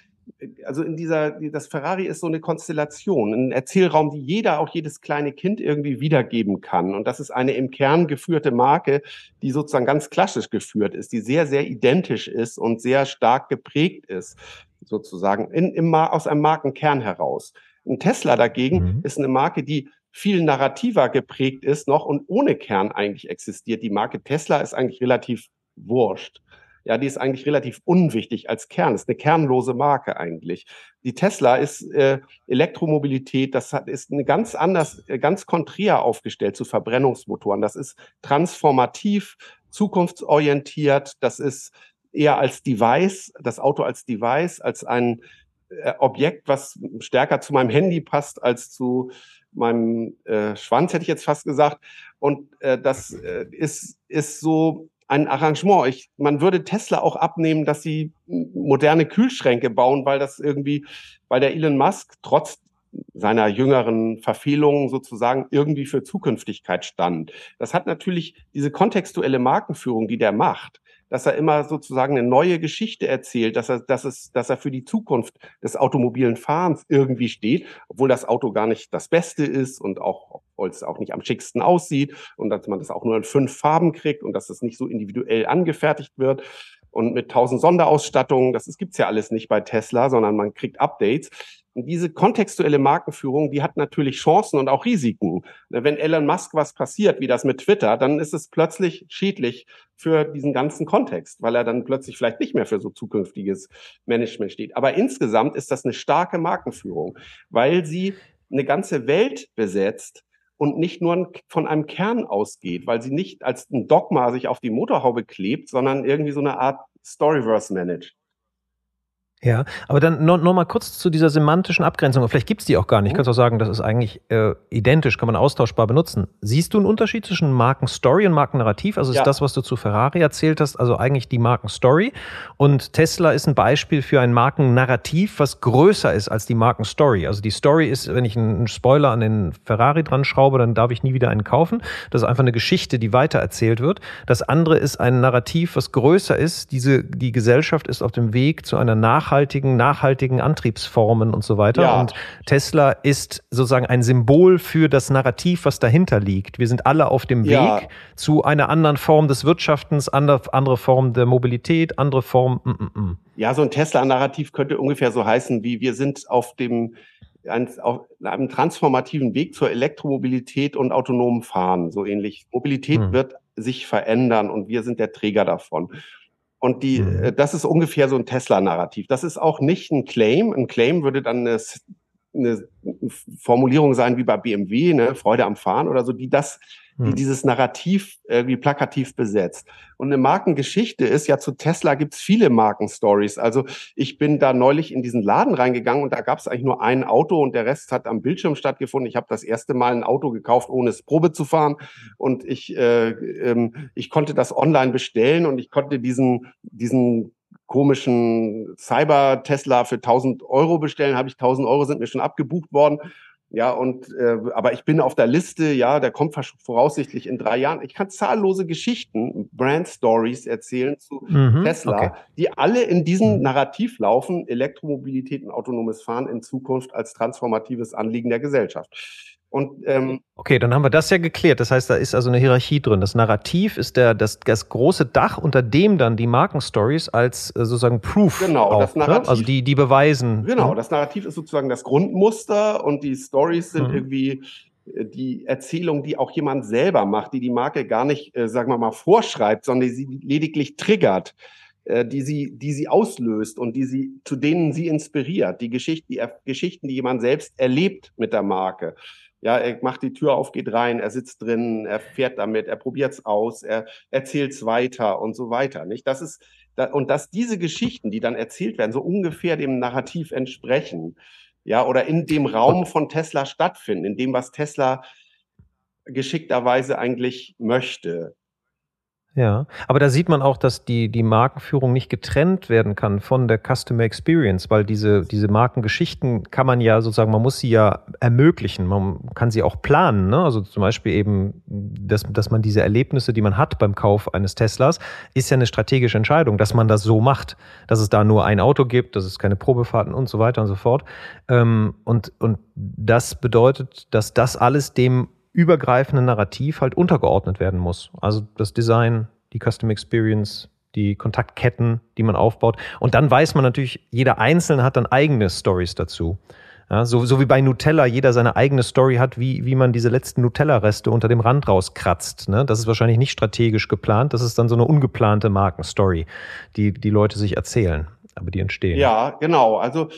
also in dieser, das Ferrari ist so eine Konstellation, ein Erzählraum, die jeder, auch jedes kleine Kind irgendwie wiedergeben kann. Und das ist eine im Kern geführte Marke, die sozusagen ganz klassisch geführt ist, die sehr, sehr identisch ist und sehr stark geprägt ist, sozusagen in, im, aus einem Markenkern heraus. Ein Tesla dagegen mhm. ist eine Marke, die viel narrativer geprägt ist noch und ohne Kern eigentlich existiert. Die Marke Tesla ist eigentlich relativ wurscht. Ja, die ist eigentlich relativ unwichtig als Kern. Ist eine kernlose Marke eigentlich. Die Tesla ist äh, Elektromobilität, das hat, ist eine ganz anders, äh, ganz konträr aufgestellt zu Verbrennungsmotoren. Das ist transformativ, zukunftsorientiert, das ist eher als Device, das Auto als Device, als ein äh, Objekt, was stärker zu meinem Handy passt als zu meinem äh, Schwanz, hätte ich jetzt fast gesagt. Und äh, das äh, ist, ist so ein Arrangement. Ich, man würde Tesla auch abnehmen, dass sie moderne Kühlschränke bauen, weil das irgendwie, weil der Elon Musk trotz seiner jüngeren Verfehlungen sozusagen irgendwie für Zukünftigkeit stand. Das hat natürlich diese kontextuelle Markenführung, die der macht, dass er immer sozusagen eine neue Geschichte erzählt, dass er, dass es, dass er für die Zukunft des automobilen Fahrens irgendwie steht, obwohl das Auto gar nicht das Beste ist und auch, obwohl es auch nicht am schicksten aussieht und dass man das auch nur in fünf Farben kriegt und dass es nicht so individuell angefertigt wird und mit tausend Sonderausstattungen. Das gibt's ja alles nicht bei Tesla, sondern man kriegt Updates. Und diese kontextuelle Markenführung, die hat natürlich Chancen und auch Risiken. Wenn Elon Musk was passiert, wie das mit Twitter, dann ist es plötzlich schädlich für diesen ganzen Kontext, weil er dann plötzlich vielleicht nicht mehr für so zukünftiges Management steht. Aber insgesamt ist das eine starke Markenführung, weil sie eine ganze Welt besetzt, und nicht nur von einem Kern ausgeht, weil sie nicht als ein Dogma sich auf die Motorhaube klebt, sondern irgendwie so eine Art Storyverse managt. Ja, aber dann noch, noch mal kurz zu dieser semantischen Abgrenzung. Vielleicht gibt's die auch gar nicht. Mhm. Kannst auch sagen, das ist eigentlich äh, identisch, kann man austauschbar benutzen. Siehst du einen Unterschied zwischen Markenstory und Markennarrativ? Also ist ja. das, was du zu Ferrari erzählt hast, also eigentlich die Markenstory. Und Tesla ist ein Beispiel für ein Markennarrativ, was größer ist als die Markenstory. Also die Story ist, wenn ich einen Spoiler an den Ferrari dran schraube, dann darf ich nie wieder einen kaufen. Das ist einfach eine Geschichte, die weitererzählt wird. Das andere ist ein Narrativ, was größer ist. Diese, die Gesellschaft ist auf dem Weg zu einer Nach nachhaltigen, nachhaltigen Antriebsformen und so weiter. Ja. Und Tesla ist sozusagen ein Symbol für das Narrativ, was dahinter liegt. Wir sind alle auf dem Weg ja. zu einer anderen Form des Wirtschaftens, andere, andere Form der Mobilität, andere Form. Mm, mm, mm. Ja, so ein Tesla-Narrativ könnte ungefähr so heißen, wie wir sind auf dem auf einem transformativen Weg zur Elektromobilität und autonomen Fahren, so ähnlich. Mobilität hm. wird sich verändern und wir sind der Träger davon. Und die, mhm. Äh, das ist ungefähr so ein Tesla-Narrativ. Das ist auch nicht ein Claim. Ein Claim würde dann eine, eine Formulierung sein wie bei BMW, ne, Freude am Fahren oder so, die das die hm. dieses Narrativ irgendwie plakativ besetzt. Und eine Markengeschichte ist ja zu Tesla gibt's viele Markenstories. Also ich bin da neulich in diesen Laden reingegangen und da gab's eigentlich nur ein Auto und der Rest hat am Bildschirm stattgefunden. Ich habe das erste Mal ein Auto gekauft, ohne es Probe zu fahren und ich äh, ähm, ich konnte das online bestellen und ich konnte diesen diesen komischen Cyber-Tesla für 1000 Euro bestellen, habe ich 1000 Euro sind mir schon abgebucht worden ja, und äh, aber ich bin auf der Liste, ja, der kommt voraussichtlich in drei Jahren. Ich kann zahllose Geschichten, Brand Stories erzählen zu mhm, Tesla, okay. die alle in diesem mhm. Narrativ laufen, Elektromobilität und autonomes Fahren in Zukunft als transformatives Anliegen der Gesellschaft. Und, ähm, okay, dann haben wir das ja geklärt. Das heißt, da ist also eine Hierarchie drin. Das Narrativ ist der, das, das große Dach, unter dem dann die Markenstories als äh, sozusagen Proof. Genau, auch, das? Narrativ. Ne? Also die, die beweisen. Genau, hm? das Narrativ ist sozusagen das Grundmuster und die Stories sind mhm. irgendwie äh, die Erzählung, die auch jemand selber macht, die die Marke gar nicht, äh, sagen wir mal, vorschreibt, sondern die sie lediglich triggert äh, die sie, die sie auslöst und die sie, zu denen sie inspiriert. Die, Geschichte, die Geschichten, die jemand selbst erlebt mit der Marke. Ja, er macht die Tür auf, geht rein, er sitzt drin, er fährt damit, er probiert's aus, er erzählt's weiter und so weiter. Nicht? Das ist und dass diese Geschichten, die dann erzählt werden, so ungefähr dem Narrativ entsprechen, ja, oder in dem Raum von Tesla stattfinden, in dem, was Tesla geschickterweise eigentlich möchte. Ja, aber da sieht man auch, dass die, die Markenführung nicht getrennt werden kann von der Customer Experience, weil diese, diese Markengeschichten kann man ja sozusagen, man muss sie ja ermöglichen, man kann sie auch planen. Ne? Also zum Beispiel eben, dass, dass man diese Erlebnisse, die man hat beim Kauf eines Teslas, ist ja eine strategische Entscheidung, dass man das so macht, dass es da nur ein Auto gibt, dass es keine Probefahrten und so weiter und so fort. Ähm, und, und das bedeutet, dass das alles dem übergreifende Narrativ halt untergeordnet werden muss. Also das Design, die Custom Experience, die Kontaktketten, die man aufbaut. Und dann weiß man natürlich, jeder Einzelne hat dann eigene Stories dazu. Ja, so, so wie bei Nutella jeder seine eigene Story hat, wie, wie man diese letzten Nutella-Reste unter dem Rand rauskratzt. Ne? Das ist wahrscheinlich nicht strategisch geplant. Das ist dann so eine ungeplante Markenstory, die die Leute sich erzählen, aber die entstehen. Ja, genau. Also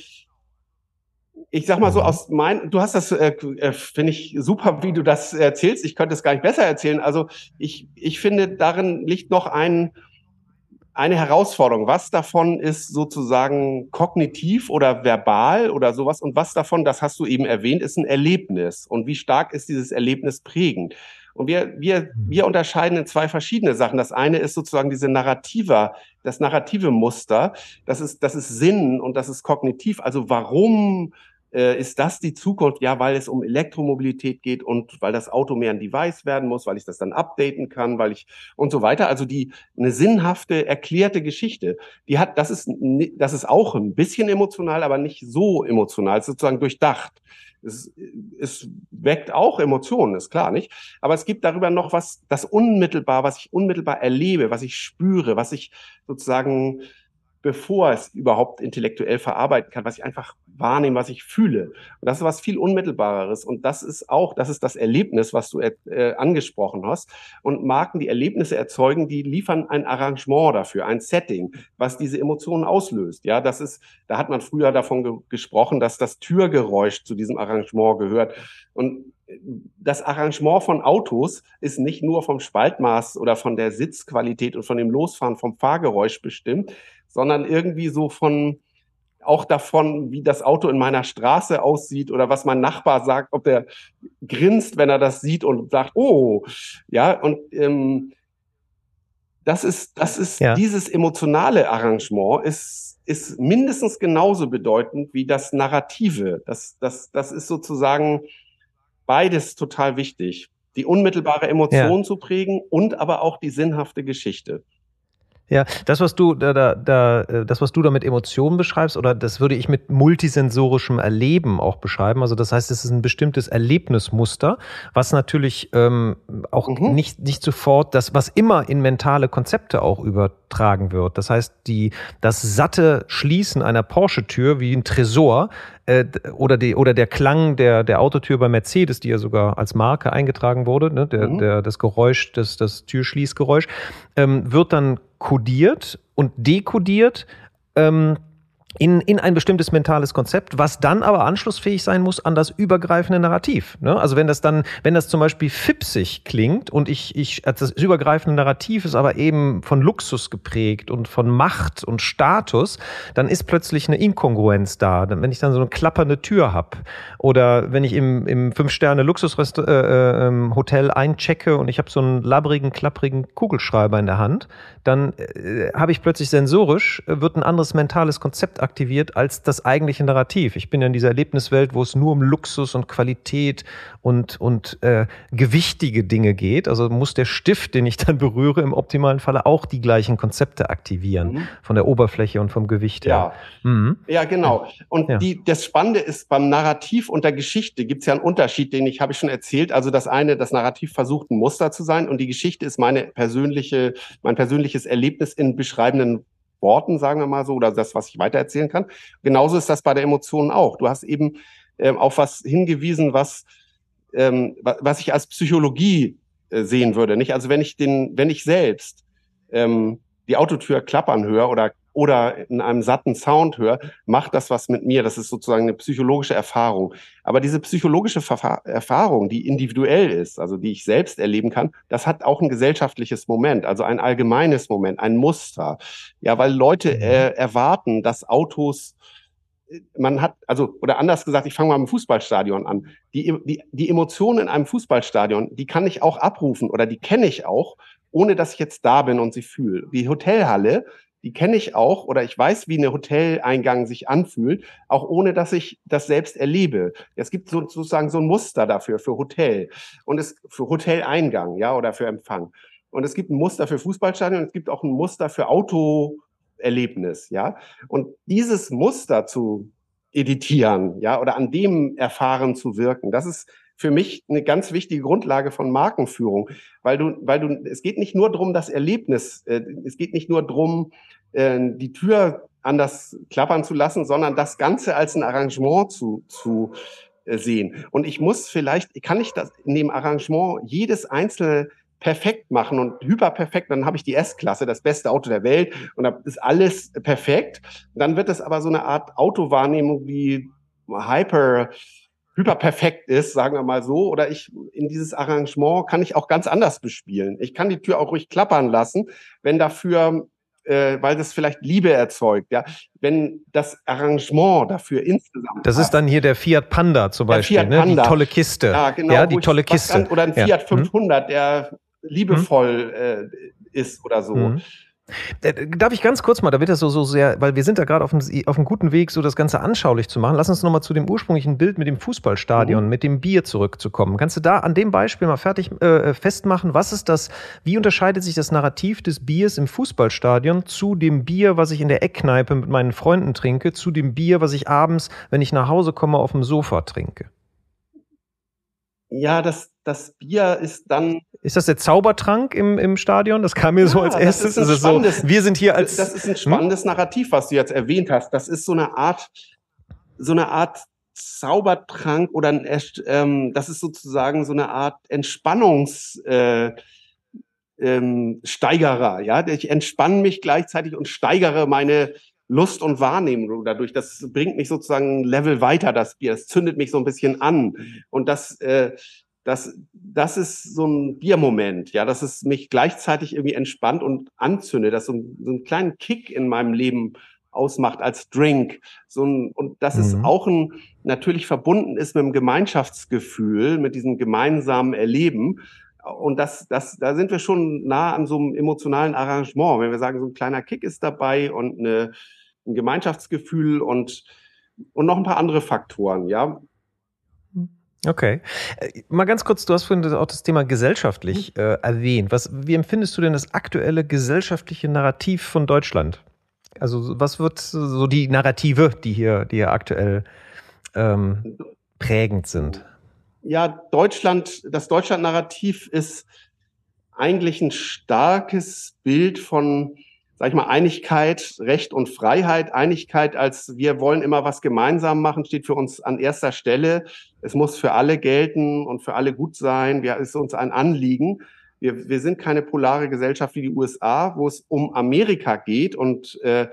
ich sag mal so mhm. aus mein, du hast das, äh, äh, finde ich super, wie du das erzählst. Ich könnte es gar nicht besser erzählen. Also ich, ich finde, darin liegt noch ein, eine Herausforderung. Was davon ist sozusagen kognitiv oder verbal oder sowas und was davon, das hast du eben erwähnt, ist ein Erlebnis. Und wie stark ist dieses Erlebnis prägend? Und wir, wir, mhm. wir unterscheiden in zwei verschiedene Sachen. Das eine ist sozusagen diese narrative, das narrative Muster. Das ist, das ist Sinn und das ist kognitiv. Also warum äh, ist das die Zukunft? Ja, weil es um Elektromobilität geht und weil das Auto mehr ein Device werden muss, weil ich das dann updaten kann, weil ich und so weiter. Also die eine sinnhafte, erklärte Geschichte. Die hat, das ist, das ist auch ein bisschen emotional, aber nicht so emotional, sozusagen durchdacht. Es, es weckt auch Emotionen, ist klar, nicht? Aber es gibt darüber noch was, das unmittelbar, was ich unmittelbar erlebe, was ich spüre, was ich sozusagen bevor es überhaupt intellektuell verarbeiten kann, was ich einfach wahrnehme, was ich fühle. Und das ist was viel Unmittelbareres. Und das ist auch, das ist das Erlebnis, was du äh, angesprochen hast. Und Marken, die Erlebnisse erzeugen, die liefern ein Arrangement dafür, ein Setting, was diese Emotionen auslöst. Ja, das ist, da hat man früher davon ge gesprochen, dass das Türgeräusch zu diesem Arrangement gehört. Und das Arrangement von Autos ist nicht nur vom Spaltmaß oder von der Sitzqualität und von dem Losfahren vom Fahrgeräusch bestimmt, sondern irgendwie so von auch davon, wie das Auto in meiner Straße aussieht oder was mein Nachbar sagt, ob der grinst, wenn er das sieht und sagt, oh, ja, und ähm, das ist, das ist ja. dieses emotionale Arrangement ist, ist mindestens genauso bedeutend wie das Narrative. Das, das, das ist sozusagen beides total wichtig. Die unmittelbare Emotion ja. zu prägen und aber auch die sinnhafte Geschichte. Ja, das, was du da, da, da, äh, das, was du da mit Emotionen beschreibst, oder das würde ich mit multisensorischem Erleben auch beschreiben. Also das heißt, es ist ein bestimmtes Erlebnismuster, was natürlich ähm, auch mhm. nicht, nicht sofort das, was immer in mentale Konzepte auch übertragen wird. Das heißt, die, das satte Schließen einer Porsche-Tür wie ein Tresor äh, oder, die, oder der Klang der, der Autotür bei Mercedes, die ja sogar als Marke eingetragen wurde, ne, der, mhm. der, das Geräusch, das, das Türschließgeräusch, ähm, wird dann kodiert und dekodiert. Ähm, in, in ein bestimmtes mentales Konzept, was dann aber anschlussfähig sein muss an das übergreifende Narrativ. Ne? Also wenn das dann, wenn das zum Beispiel fipsig klingt und ich, ich, das übergreifende Narrativ ist aber eben von Luxus geprägt und von Macht und Status, dann ist plötzlich eine Inkongruenz da. Wenn ich dann so eine klappernde Tür habe oder wenn ich im, im Fünf-Sterne-Luxus-Hotel äh, äh, ähm, einchecke und ich habe so einen labbrigen, klapprigen Kugelschreiber in der Hand, dann äh, habe ich plötzlich sensorisch, äh, wird ein anderes mentales Konzept aktiviert als das eigentliche Narrativ. Ich bin ja in dieser Erlebniswelt, wo es nur um Luxus und Qualität und, und äh, gewichtige Dinge geht. Also muss der Stift, den ich dann berühre, im optimalen Falle auch die gleichen Konzepte aktivieren, mhm. von der Oberfläche und vom Gewicht her. Ja, mhm. ja genau. Und ja. Die, das Spannende ist, beim Narrativ und der Geschichte gibt es ja einen Unterschied, den ich habe ich schon erzählt. Also das eine, das Narrativ versucht ein Muster zu sein und die Geschichte ist meine persönliche, mein persönliches Erlebnis in beschreibenden Worten, sagen wir mal so, oder das, was ich weitererzählen kann. Genauso ist das bei der Emotion auch. Du hast eben ähm, auf was hingewiesen, was, ähm, was ich als Psychologie äh, sehen würde. Nicht? Also wenn ich den, wenn ich selbst ähm, die Autotür klappern höre oder oder in einem satten Sound höre, macht das was mit mir. Das ist sozusagen eine psychologische Erfahrung. Aber diese psychologische Verfa Erfahrung, die individuell ist, also die ich selbst erleben kann, das hat auch ein gesellschaftliches Moment, also ein allgemeines Moment, ein Muster. Ja, weil Leute äh, erwarten, dass Autos man hat, also, oder anders gesagt, ich fange mal im Fußballstadion an. Die, die, die Emotionen in einem Fußballstadion, die kann ich auch abrufen oder die kenne ich auch, ohne dass ich jetzt da bin und sie fühle. Die Hotelhalle, die kenne ich auch oder ich weiß, wie eine Hoteleingang sich anfühlt, auch ohne dass ich das selbst erlebe. Es gibt so, sozusagen so ein Muster dafür für Hotel und es für Hoteleingang, ja, oder für Empfang. Und es gibt ein Muster für Fußballstadion und es gibt auch ein Muster für Autoerlebnis, ja. Und dieses Muster zu editieren, ja, oder an dem erfahren zu wirken, das ist für mich eine ganz wichtige Grundlage von Markenführung, weil du, weil du, es geht nicht nur darum, das Erlebnis, äh, es geht nicht nur darum, äh, die Tür anders klappern zu lassen, sondern das Ganze als ein Arrangement zu, zu äh, sehen. Und ich muss vielleicht, kann ich das in dem Arrangement jedes einzelne perfekt machen und hyperperfekt, dann habe ich die S-Klasse, das beste Auto der Welt und da ist alles perfekt. Dann wird es aber so eine Art Autowahrnehmung wie Hyper hyperperfekt ist, sagen wir mal so, oder ich in dieses Arrangement kann ich auch ganz anders bespielen. Ich kann die Tür auch ruhig klappern lassen, wenn dafür äh, weil das vielleicht Liebe erzeugt, ja. Wenn das Arrangement dafür insgesamt. Das ist dann hier der Fiat Panda zum Beispiel, Fiat Panda. Ne? die tolle Kiste. Ja, genau. Ja, die tolle Kiste. Kann, oder ein Fiat ja. 500, der liebevoll hm? äh, ist oder so. Hm. Äh, darf ich ganz kurz mal, da wird das so, so sehr, weil wir sind da gerade auf, auf einem guten Weg, so das Ganze anschaulich zu machen. Lass uns nochmal zu dem ursprünglichen Bild mit dem Fußballstadion, mhm. mit dem Bier zurückzukommen. Kannst du da an dem Beispiel mal fertig äh, festmachen, was ist das, wie unterscheidet sich das Narrativ des Biers im Fußballstadion zu dem Bier, was ich in der Eckkneipe mit meinen Freunden trinke, zu dem Bier, was ich abends, wenn ich nach Hause komme, auf dem Sofa trinke? Ja, das, das Bier ist dann. Ist das der Zaubertrank im, im Stadion? Das kam mir ja, so als erstes. Das ist, so, wir sind hier als. Das ist ein spannendes hm? Narrativ, was du jetzt erwähnt hast. Das ist so eine Art, so eine Art Zaubertrank oder ein, ähm, das ist sozusagen so eine Art Entspannungssteigerer. Äh, ähm, ja, ich entspanne mich gleichzeitig und steigere meine Lust und Wahrnehmung dadurch. Das bringt mich sozusagen ein Level weiter, das Bier. Das zündet mich so ein bisschen an. Und das, äh, das, das ist so ein Biermoment, ja, dass es mich gleichzeitig irgendwie entspannt und anzündet, dass so, ein, so einen kleinen Kick in meinem Leben ausmacht als Drink. So ein, und dass mhm. es auch ein, natürlich verbunden ist mit dem Gemeinschaftsgefühl, mit diesem gemeinsamen Erleben. Und das, das, da sind wir schon nah an so einem emotionalen Arrangement. Wenn wir sagen, so ein kleiner Kick ist dabei und eine, ein Gemeinschaftsgefühl und, und noch ein paar andere Faktoren, ja. Okay. Äh, mal ganz kurz, du hast vorhin auch das Thema gesellschaftlich äh, erwähnt. Was, wie empfindest du denn das aktuelle gesellschaftliche Narrativ von Deutschland? Also was wird so die Narrative, die hier, die hier aktuell ähm, prägend sind? ja, Deutschland, das Deutschland-Narrativ ist eigentlich ein starkes Bild von, sag ich mal, Einigkeit, Recht und Freiheit. Einigkeit als wir wollen immer was gemeinsam machen, steht für uns an erster Stelle. Es muss für alle gelten und für alle gut sein. Wir, ist uns ein Anliegen. Wir, wir sind keine polare Gesellschaft wie die USA, wo es um Amerika geht und äh,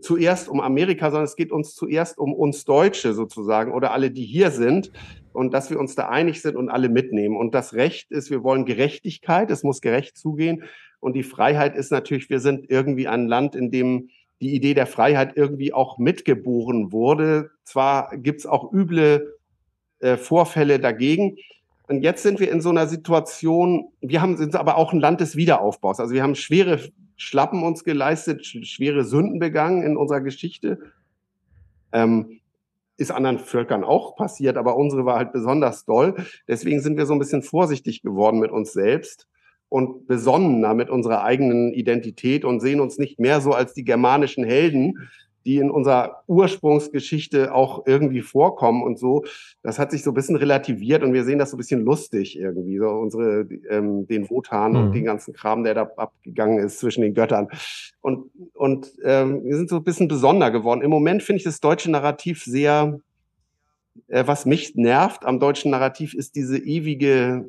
zuerst um Amerika, sondern es geht uns zuerst um uns Deutsche sozusagen oder alle, die hier sind und dass wir uns da einig sind und alle mitnehmen. Und das Recht ist, wir wollen Gerechtigkeit, es muss gerecht zugehen. Und die Freiheit ist natürlich, wir sind irgendwie ein Land, in dem die Idee der Freiheit irgendwie auch mitgeboren wurde. Zwar gibt's auch üble äh, Vorfälle dagegen. Und jetzt sind wir in so einer Situation, wir haben, sind aber auch ein Land des Wiederaufbaus. Also wir haben schwere Schlappen uns geleistet, schwere Sünden begangen in unserer Geschichte. Ähm, ist anderen Völkern auch passiert, aber unsere war halt besonders doll. Deswegen sind wir so ein bisschen vorsichtig geworden mit uns selbst und besonnener mit unserer eigenen Identität und sehen uns nicht mehr so als die germanischen Helden, die in unserer Ursprungsgeschichte auch irgendwie vorkommen und so. Das hat sich so ein bisschen relativiert und wir sehen das so ein bisschen lustig irgendwie, so unsere, ähm, den Wotan mhm. und den ganzen Kram, der da abgegangen ist zwischen den Göttern. Und, und ähm, wir sind so ein bisschen besonder geworden. Im Moment finde ich das deutsche Narrativ sehr, äh, was mich nervt am deutschen Narrativ, ist diese ewige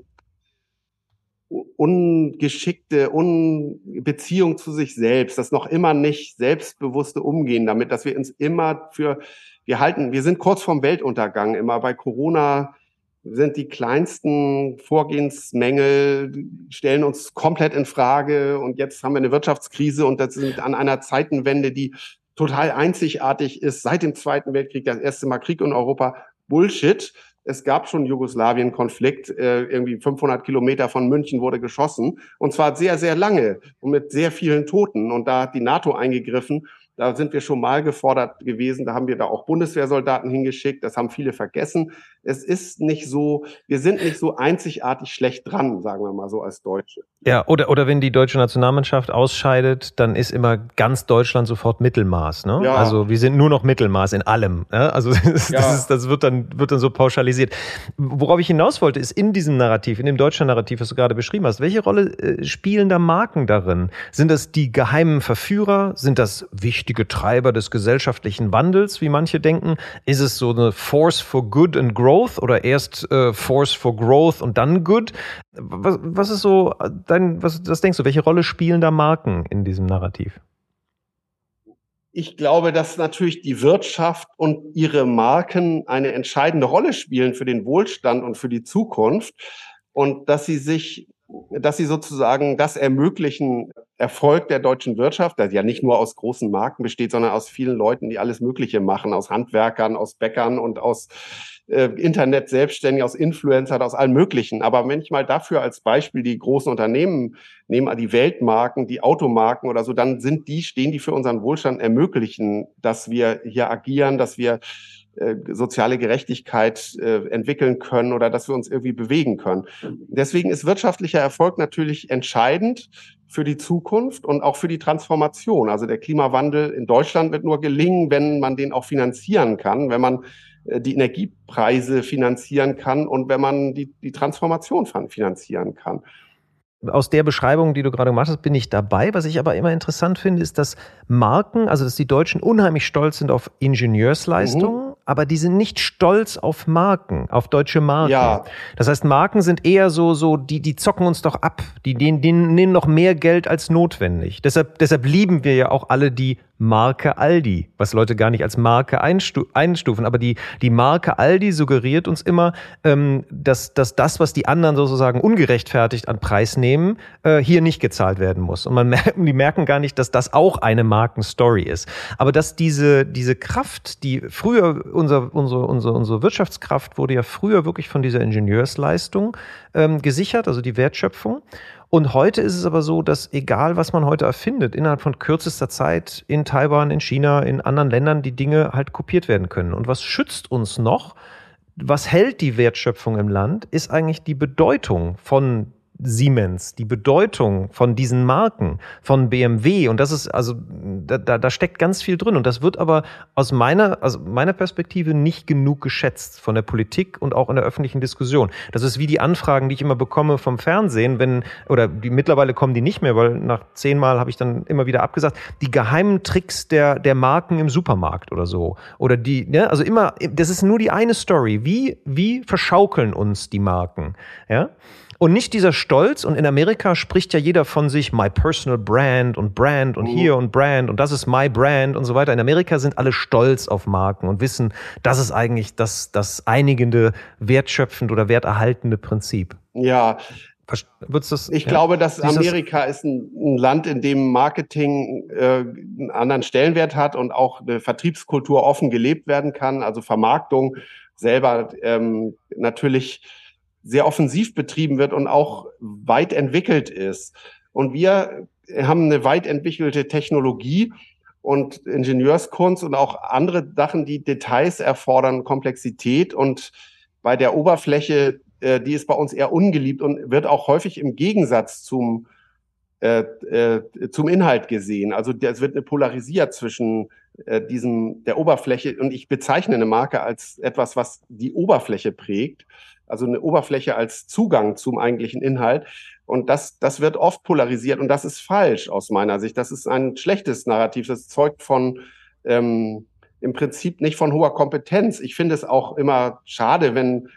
ungeschickte Unbeziehung zu sich selbst, das noch immer nicht selbstbewusste Umgehen damit, dass wir uns immer für, wir halten, wir sind kurz vorm Weltuntergang immer. Bei Corona sind die kleinsten Vorgehensmängel, stellen uns komplett in Frage. Und jetzt haben wir eine Wirtschaftskrise und das sind an einer Zeitenwende, die total einzigartig ist, seit dem Zweiten Weltkrieg, das erste Mal Krieg in Europa, Bullshit es gab schon Jugoslawien-Konflikt, äh, irgendwie 500 Kilometer von München wurde geschossen und zwar sehr, sehr lange und mit sehr vielen Toten und da hat die NATO eingegriffen da sind wir schon mal gefordert gewesen. Da haben wir da auch Bundeswehrsoldaten hingeschickt. Das haben viele vergessen. Es ist nicht so, wir sind nicht so einzigartig schlecht dran, sagen wir mal so als Deutsche. Ja, oder, oder wenn die deutsche Nationalmannschaft ausscheidet, dann ist immer ganz Deutschland sofort Mittelmaß. Ne? Ja. Also wir sind nur noch Mittelmaß in allem. Ne? Also das, ja. das, ist, das wird, dann, wird dann so pauschalisiert. Worauf ich hinaus wollte, ist in diesem Narrativ, in dem deutschen Narrativ, was du gerade beschrieben hast, welche Rolle äh, spielen da Marken darin? Sind das die geheimen Verführer? Sind das wichtige wichtige Treiber des gesellschaftlichen Wandels, wie manche denken? Ist es so eine Force for Good and Growth oder erst äh, Force for Growth und dann Good? Was, was ist so dein, was, was denkst du, welche Rolle spielen da Marken in diesem Narrativ? Ich glaube, dass natürlich die Wirtschaft und ihre Marken eine entscheidende Rolle spielen für den Wohlstand und für die Zukunft und dass sie sich, dass sie sozusagen das ermöglichen, Erfolg der deutschen Wirtschaft, der ja nicht nur aus großen Marken besteht, sondern aus vielen Leuten, die alles Mögliche machen, aus Handwerkern, aus Bäckern und aus äh, Internet selbstständig, aus Influencern, aus allem Möglichen. Aber wenn ich mal dafür als Beispiel die großen Unternehmen nehme, die Weltmarken, die Automarken oder so, dann sind die, stehen die für unseren Wohlstand ermöglichen, dass wir hier agieren, dass wir äh, soziale Gerechtigkeit äh, entwickeln können oder dass wir uns irgendwie bewegen können. Deswegen ist wirtschaftlicher Erfolg natürlich entscheidend für die Zukunft und auch für die Transformation. Also der Klimawandel in Deutschland wird nur gelingen, wenn man den auch finanzieren kann, wenn man äh, die Energiepreise finanzieren kann und wenn man die, die Transformation finanzieren kann aus der Beschreibung, die du gerade gemacht hast, bin ich dabei. Was ich aber immer interessant finde, ist, dass Marken, also dass die Deutschen unheimlich stolz sind auf Ingenieursleistungen, mhm. Aber die sind nicht stolz auf Marken, auf deutsche Marken. Ja. Das heißt, Marken sind eher so, so, die, die zocken uns doch ab. Die, die, die nehmen noch mehr Geld als notwendig. Deshalb, deshalb lieben wir ja auch alle die Marke Aldi, was Leute gar nicht als Marke einstu einstufen. Aber die, die Marke Aldi suggeriert uns immer, ähm, dass, dass das, was die anderen sozusagen ungerechtfertigt an Preis nehmen, äh, hier nicht gezahlt werden muss. Und man merkt, die merken gar nicht, dass das auch eine Markenstory ist. Aber dass diese, diese Kraft, die früher, unser, unsere, unsere, unsere Wirtschaftskraft wurde ja früher wirklich von dieser Ingenieursleistung ähm, gesichert, also die Wertschöpfung. Und heute ist es aber so, dass egal was man heute erfindet, innerhalb von kürzester Zeit in Taiwan, in China, in anderen Ländern die Dinge halt kopiert werden können. Und was schützt uns noch? Was hält die Wertschöpfung im Land, ist eigentlich die Bedeutung von Siemens, die Bedeutung von diesen Marken, von BMW. Und das ist, also, da, da steckt ganz viel drin. Und das wird aber aus meiner, also meiner Perspektive nicht genug geschätzt von der Politik und auch in der öffentlichen Diskussion. Das ist wie die Anfragen, die ich immer bekomme vom Fernsehen, wenn, oder die mittlerweile kommen die nicht mehr, weil nach zehnmal habe ich dann immer wieder abgesagt, die geheimen Tricks der, der Marken im Supermarkt oder so. Oder die, ne, also immer, das ist nur die eine Story. Wie, wie verschaukeln uns die Marken? Ja? Und nicht dieser Stolz. Und in Amerika spricht ja jeder von sich my personal brand und Brand und mhm. hier und Brand und das ist my Brand und so weiter. In Amerika sind alle stolz auf Marken und wissen, das ist eigentlich das, das einigende, wertschöpfend oder werterhaltende Prinzip. Ja, das, ich ja, glaube, dass Amerika das? ist ein, ein, Land, in dem Marketing äh, einen anderen Stellenwert hat und auch eine Vertriebskultur offen gelebt werden kann. Also Vermarktung selber ähm, natürlich sehr offensiv betrieben wird und auch weit entwickelt ist. Und wir haben eine weit entwickelte Technologie und Ingenieurskunst und auch andere Sachen, die Details erfordern, Komplexität und bei der Oberfläche, äh, die ist bei uns eher ungeliebt und wird auch häufig im Gegensatz zum äh, äh, zum Inhalt gesehen. Also es wird eine polarisiert zwischen äh, diesem der Oberfläche und ich bezeichne eine Marke als etwas, was die Oberfläche prägt also eine Oberfläche als Zugang zum eigentlichen Inhalt. Und das, das wird oft polarisiert und das ist falsch aus meiner Sicht. Das ist ein schlechtes Narrativ. Das zeugt von ähm, im Prinzip nicht von hoher Kompetenz. Ich finde es auch immer schade, wenn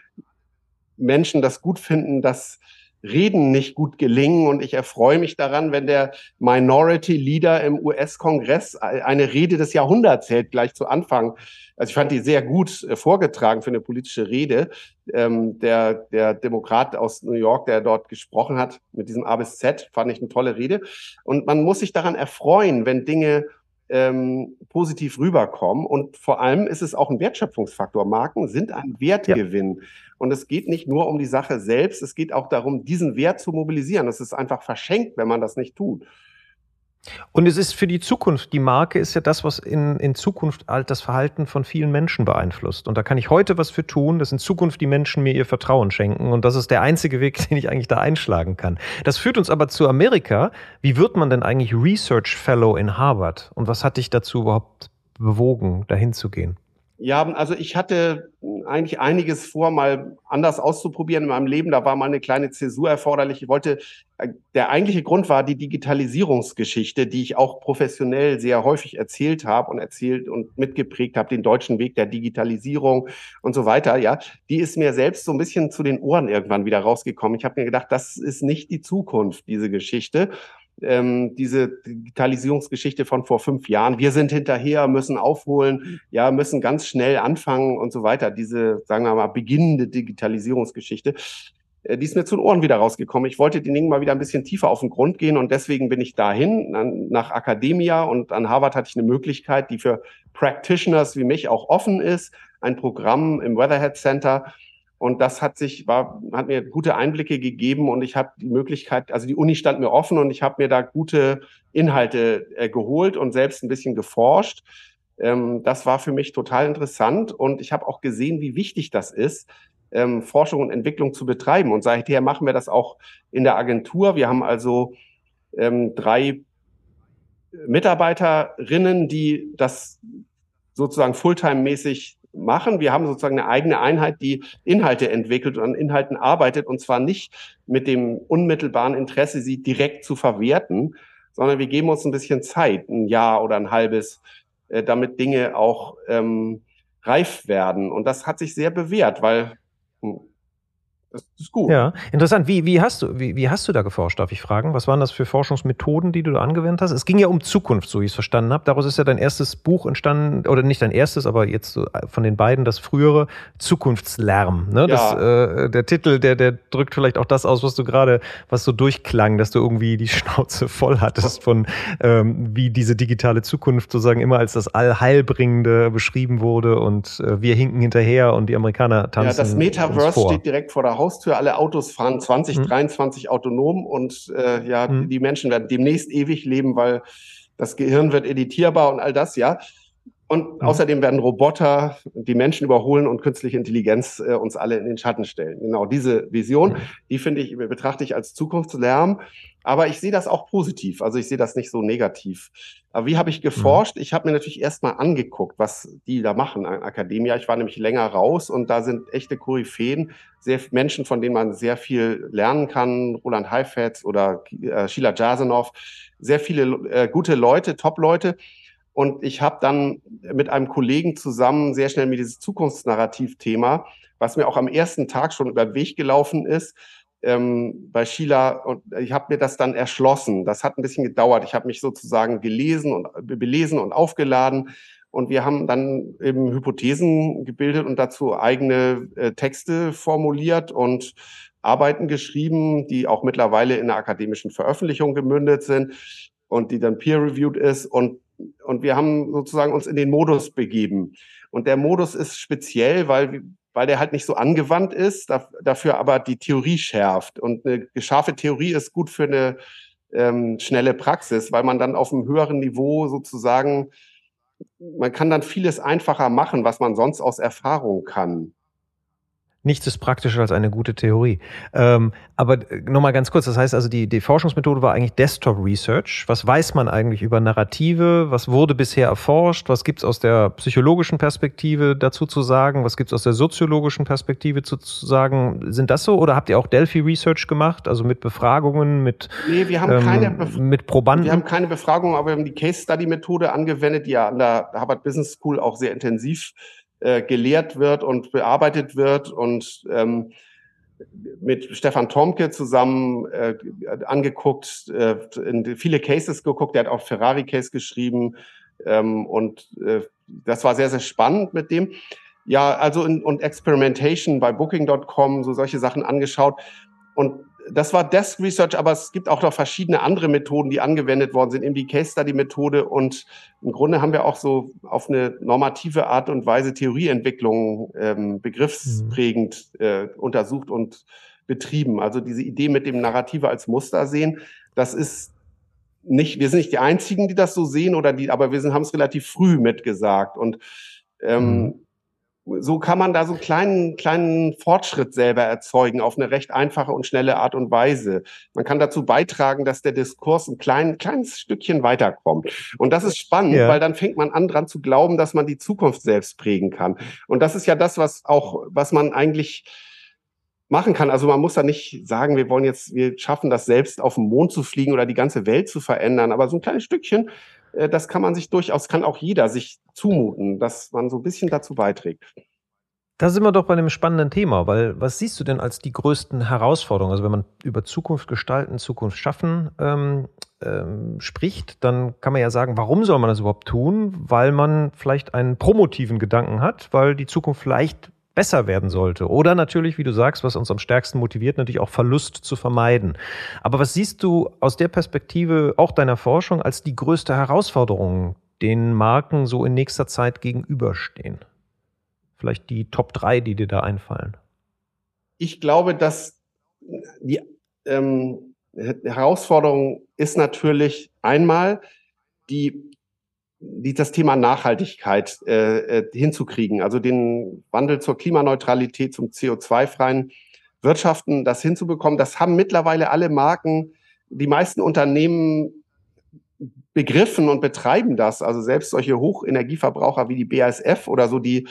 Menschen das gut finden, dass Reden nicht gut gelingen. Und ich erfreue mich daran, wenn der Minority Leader im US-Kongress eine Rede des Jahrhunderts hält, gleich zu Anfang. Also ich fand die sehr gut äh, vorgetragen für eine politische Rede. Ähm, der, der Demokrat aus New York, der dort gesprochen hat, mit diesem A bis Z, fand ich eine tolle Rede. Und man muss sich daran erfreuen, wenn Dinge ähm, positiv rüberkommen. Und vor allem ist es auch ein Wertschöpfungsfaktor. Marken sind ein Wertgewinn. Ja. Und es geht nicht nur um die Sache selbst, es geht auch darum, diesen Wert zu mobilisieren. Es ist einfach verschenkt, wenn man das nicht tut. Und es ist für die Zukunft, die Marke ist ja das, was in, in Zukunft halt das Verhalten von vielen Menschen beeinflusst. Und da kann ich heute was für tun, dass in Zukunft die Menschen mir ihr Vertrauen schenken. Und das ist der einzige Weg, den ich eigentlich da einschlagen kann. Das führt uns aber zu Amerika. Wie wird man denn eigentlich Research Fellow in Harvard? Und was hat dich dazu überhaupt bewogen, dahin zu gehen? Ja, also ich hatte eigentlich einiges vor, mal anders auszuprobieren in meinem Leben. Da war mal eine kleine Zäsur erforderlich. Ich wollte, äh, der eigentliche Grund war die Digitalisierungsgeschichte, die ich auch professionell sehr häufig erzählt habe und erzählt und mitgeprägt habe, den deutschen Weg der Digitalisierung und so weiter. Ja, die ist mir selbst so ein bisschen zu den Ohren irgendwann wieder rausgekommen. Ich habe mir gedacht, das ist nicht die Zukunft, diese Geschichte ähm, diese Digitalisierungsgeschichte von vor fünf Jahren. Wir sind hinterher, müssen aufholen, ja, müssen ganz schnell anfangen und so weiter. Diese, sagen wir mal, beginnende Digitalisierungsgeschichte. äh, die ist mir zu den Ohren wieder rausgekommen. Ich wollte den Dingen mal wieder ein bisschen tiefer auf den Grund gehen und deswegen bin ich dahin, nach Academia und an Harvard hatte ich eine Möglichkeit, die für Practitioners wie mich auch offen ist, ein Programm im Weatherhead Center. Und das hat sich, war, hat mir gute Einblicke gegeben und ich habe die Möglichkeit, also die Uni stand mir offen und ich habe mir da gute Inhalte äh, geholt und selbst ein bisschen geforscht. Ähm, das war für mich total interessant und ich habe auch gesehen, wie wichtig das ist, ähm, Forschung und Entwicklung zu betreiben. Und seither machen wir das auch in der Agentur. Wir haben also ähm, drei Mitarbeiterinnen, die das sozusagen Fulltime-mäßig machen. Wir haben sozusagen eine eigene Einheit, die Inhalte entwickelt und an Inhalten arbeitet und zwar nicht mit dem unmittelbaren Interesse, sie direkt zu verwerten, sondern wir geben uns ein bisschen Zeit, ein Jahr oder ein halbes, äh, damit Dinge auch ähm, reif werden. Und das hat sich sehr bewährt, weil hm, das ist gut. Ja, interessant. Wie, wie, hast du, wie, wie hast du da geforscht, darf ich fragen? Was waren das für Forschungsmethoden, die du da angewendet hast? Es ging ja um Zukunft, so wie ich es verstanden habe. Daraus ist ja dein erstes Buch entstanden, oder nicht dein erstes, aber jetzt von den beiden das frühere Zukunftslärm. Ne? Ja. Das, äh, der Titel, der, der drückt vielleicht auch das aus, was du gerade, was so durchklang, dass du irgendwie die Schnauze voll hattest von, ähm, wie diese digitale Zukunft sozusagen immer als das Allheilbringende beschrieben wurde und äh, wir hinken hinterher und die Amerikaner tanzen. Ja, das Metaverse steht direkt vor der Haustür, alle Autos fahren 2023 mhm. autonom und äh, ja, mhm. die Menschen werden demnächst ewig leben, weil das Gehirn wird editierbar und all das, ja. Und mhm. außerdem werden Roboter die Menschen überholen und künstliche Intelligenz äh, uns alle in den Schatten stellen. Genau diese Vision, mhm. die finde ich, betrachte ich als Zukunftslärm. Aber ich sehe das auch positiv. Also ich sehe das nicht so negativ. Aber wie habe ich geforscht? Mhm. Ich habe mir natürlich erstmal angeguckt, was die da machen an Akademia. Ich war nämlich länger raus und da sind echte Koryphäen, sehr Menschen, von denen man sehr viel lernen kann. Roland Heifetz oder äh, Sheila Jasenow. Sehr viele äh, gute Leute, Top-Leute. Und ich habe dann mit einem Kollegen zusammen sehr schnell mir dieses Zukunftsnarrativ-Thema, was mir auch am ersten Tag schon über den Weg gelaufen ist, ähm, bei Sheila und ich habe mir das dann erschlossen. Das hat ein bisschen gedauert. Ich habe mich sozusagen gelesen und belesen und aufgeladen und wir haben dann eben Hypothesen gebildet und dazu eigene äh, Texte formuliert und Arbeiten geschrieben, die auch mittlerweile in einer akademischen Veröffentlichung gemündet sind und die dann peer-reviewed ist und und wir haben sozusagen uns in den Modus begeben. Und der Modus ist speziell, weil, weil der halt nicht so angewandt ist, dafür aber die Theorie schärft. Und eine scharfe Theorie ist gut für eine ähm, schnelle Praxis, weil man dann auf einem höheren Niveau sozusagen, man kann dann vieles einfacher machen, was man sonst aus Erfahrung kann. Nichts ist praktischer als eine gute Theorie. Ähm, aber äh, nochmal ganz kurz, das heißt also, die, die Forschungsmethode war eigentlich Desktop Research. Was weiß man eigentlich über Narrative? Was wurde bisher erforscht? Was gibt es aus der psychologischen Perspektive dazu zu sagen? Was gibt es aus der soziologischen Perspektive zu, zu, sagen? Sind das so? Oder habt ihr auch Delphi Research gemacht? Also mit Befragungen, mit, nee, wir haben ähm, keine Bef mit Probanden? Wir haben keine Befragungen, aber wir haben die Case Study Methode angewendet, die ja an der Harvard Business School auch sehr intensiv äh, gelehrt wird und bearbeitet wird und ähm, mit Stefan Tomke zusammen äh, angeguckt, äh, in viele Cases geguckt, der hat auch Ferrari-Case geschrieben ähm, und äh, das war sehr, sehr spannend mit dem. Ja, also in, und Experimentation bei Booking.com, so solche Sachen angeschaut. Und das war Desk Research, aber es gibt auch noch verschiedene andere Methoden, die angewendet worden sind, eben die Case Study Methode. Und im Grunde haben wir auch so auf eine normative Art und Weise Theorieentwicklung ähm, begriffsprägend mhm. äh, untersucht und betrieben. Also diese Idee mit dem Narrative als Muster sehen, das ist nicht, wir sind nicht die einzigen, die das so sehen oder die, aber wir sind, haben es relativ früh mitgesagt. Und ähm, mhm so kann man da so einen kleinen, kleinen Fortschritt selber erzeugen auf eine recht einfache und schnelle Art und Weise. Man kann dazu beitragen, dass der Diskurs ein klein, kleines Stückchen weiterkommt. Und das ist spannend, ja. weil dann fängt man an, dran zu glauben, dass man die Zukunft selbst prägen kann. Und das ist ja das, was auch, was man eigentlich machen kann. Also man muss da nicht sagen, wir wollen jetzt, wir schaffen das selbst auf den Mond zu fliegen oder die ganze Welt zu verändern, aber so ein kleines Stückchen das kann man sich durchaus, kann auch jeder sich zumuten, dass man so ein bisschen dazu beiträgt. Da sind wir doch bei einem spannenden Thema, weil was siehst du denn als die größten Herausforderungen? Also wenn man über Zukunft gestalten, Zukunft schaffen ähm, ähm, spricht, dann kann man ja sagen, warum soll man das überhaupt tun? Weil man vielleicht einen promotiven Gedanken hat, weil die Zukunft vielleicht besser werden sollte. Oder natürlich, wie du sagst, was uns am stärksten motiviert, natürlich auch Verlust zu vermeiden. Aber was siehst du aus der Perspektive auch deiner Forschung als die größte Herausforderung, den Marken so in nächster Zeit gegenüberstehen? Vielleicht die Top drei, die dir da einfallen. Ich glaube, dass die ähm, Herausforderung ist natürlich einmal die die, das Thema Nachhaltigkeit äh, äh, hinzukriegen, also den Wandel zur Klimaneutralität, zum CO2-freien Wirtschaften, das hinzubekommen. Das haben mittlerweile alle Marken, die meisten Unternehmen begriffen und betreiben das. Also selbst solche Hochenergieverbraucher wie die BASF oder so, die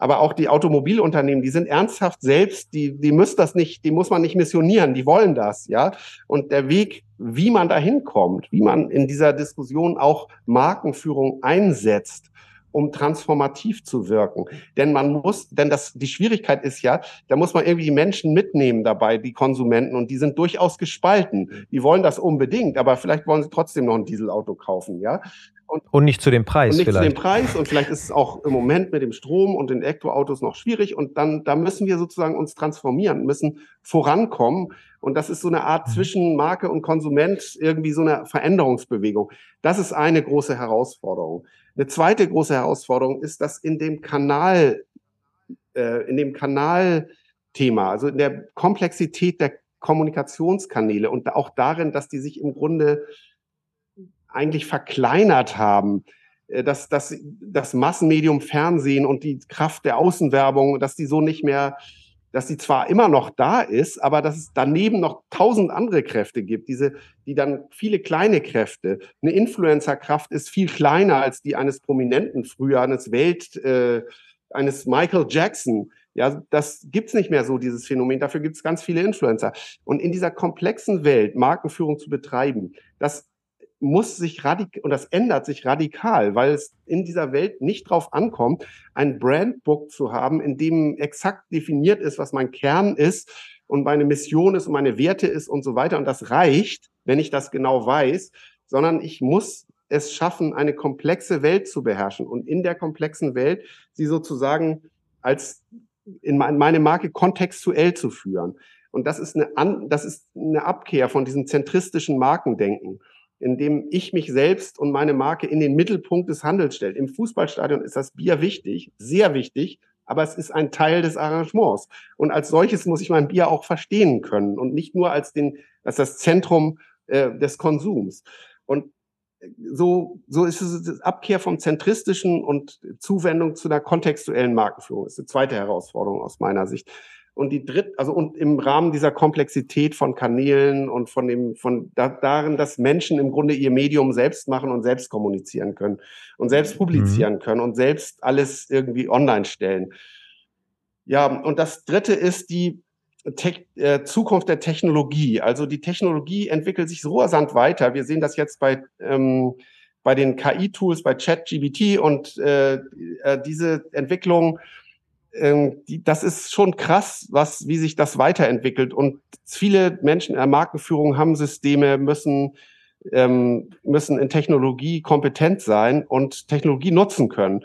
aber auch die Automobilunternehmen, die sind ernsthaft selbst, die, die müssen das nicht, die muss man nicht missionieren, die wollen das, ja. Und der Weg, wie man da hinkommt, wie man in dieser Diskussion auch Markenführung einsetzt, um transformativ zu wirken. Denn man muss, denn das, die Schwierigkeit ist ja, da muss man irgendwie die Menschen mitnehmen dabei, die Konsumenten, und die sind durchaus gespalten. Die wollen das unbedingt, aber vielleicht wollen sie trotzdem noch ein Dieselauto kaufen, ja. Und, und nicht zu dem Preis und nicht vielleicht. zu dem Preis und vielleicht ist es auch im Moment mit dem Strom und den Elektroautos noch schwierig und dann, da müssen wir sozusagen uns transformieren, müssen vorankommen und das ist so eine Art mhm. zwischen Marke und Konsument irgendwie so eine Veränderungsbewegung. Das ist eine große Herausforderung. Eine zweite große Herausforderung ist, dass in dem Kanal, äh, in dem Kanalthema, also in der Komplexität der Kommunikationskanäle und auch darin, dass die sich im Grunde eigentlich verkleinert haben, äh, dass, dass das Massenmedium Fernsehen und die Kraft der Außenwerbung, dass die so nicht mehr, dass die zwar immer noch da ist, aber dass es daneben noch tausend andere Kräfte gibt, diese, die dann viele kleine Kräfte. Eine Influencerkraft ist viel kleiner als die eines Prominenten früher, eines Welt, äh, eines Michael Jackson. Ja, das gibt's nicht mehr so, dieses Phänomen. Dafür gibt's ganz viele Influencer. Und in dieser komplexen Welt Markenführung zu betreiben, das muss sich radikal, und das ändert sich radikal, weil es in dieser Welt nicht drauf ankommt, ein Brandbook zu haben, in dem exakt definiert ist, was mein Kern ist und meine Mission ist und meine Werte ist und so weiter. Und das reicht, wenn ich das genau weiß, sondern ich muss es schaffen, eine komplexe Welt zu beherrschen und in der komplexen Welt sie sozusagen als in meine Marke kontextuell zu führen. Und das ist eine, das ist eine Abkehr von diesem zentristischen Markendenken in dem ich mich selbst und meine Marke in den Mittelpunkt des Handels stelle. Im Fußballstadion ist das Bier wichtig, sehr wichtig, aber es ist ein Teil des Arrangements. Und als solches muss ich mein Bier auch verstehen können und nicht nur als, den, als das Zentrum äh, des Konsums. Und so, so ist es das Abkehr vom zentristischen und Zuwendung zu einer kontextuellen Markenführung. Das ist die zweite Herausforderung aus meiner Sicht. Und die dritte, also und im Rahmen dieser Komplexität von Kanälen und von dem, von da, darin, dass Menschen im Grunde ihr Medium selbst machen und selbst kommunizieren können und selbst publizieren mhm. können und selbst alles irgendwie online stellen. Ja, und das dritte ist die Te äh, Zukunft der Technologie. Also die Technologie entwickelt sich so rasant weiter. Wir sehen das jetzt bei, ähm, bei den KI-Tools, bei ChatGBT und äh, äh, diese Entwicklung das ist schon krass, was, wie sich das weiterentwickelt. Und viele Menschen in der Markenführung haben Systeme, müssen, ähm, müssen in Technologie kompetent sein und Technologie nutzen können.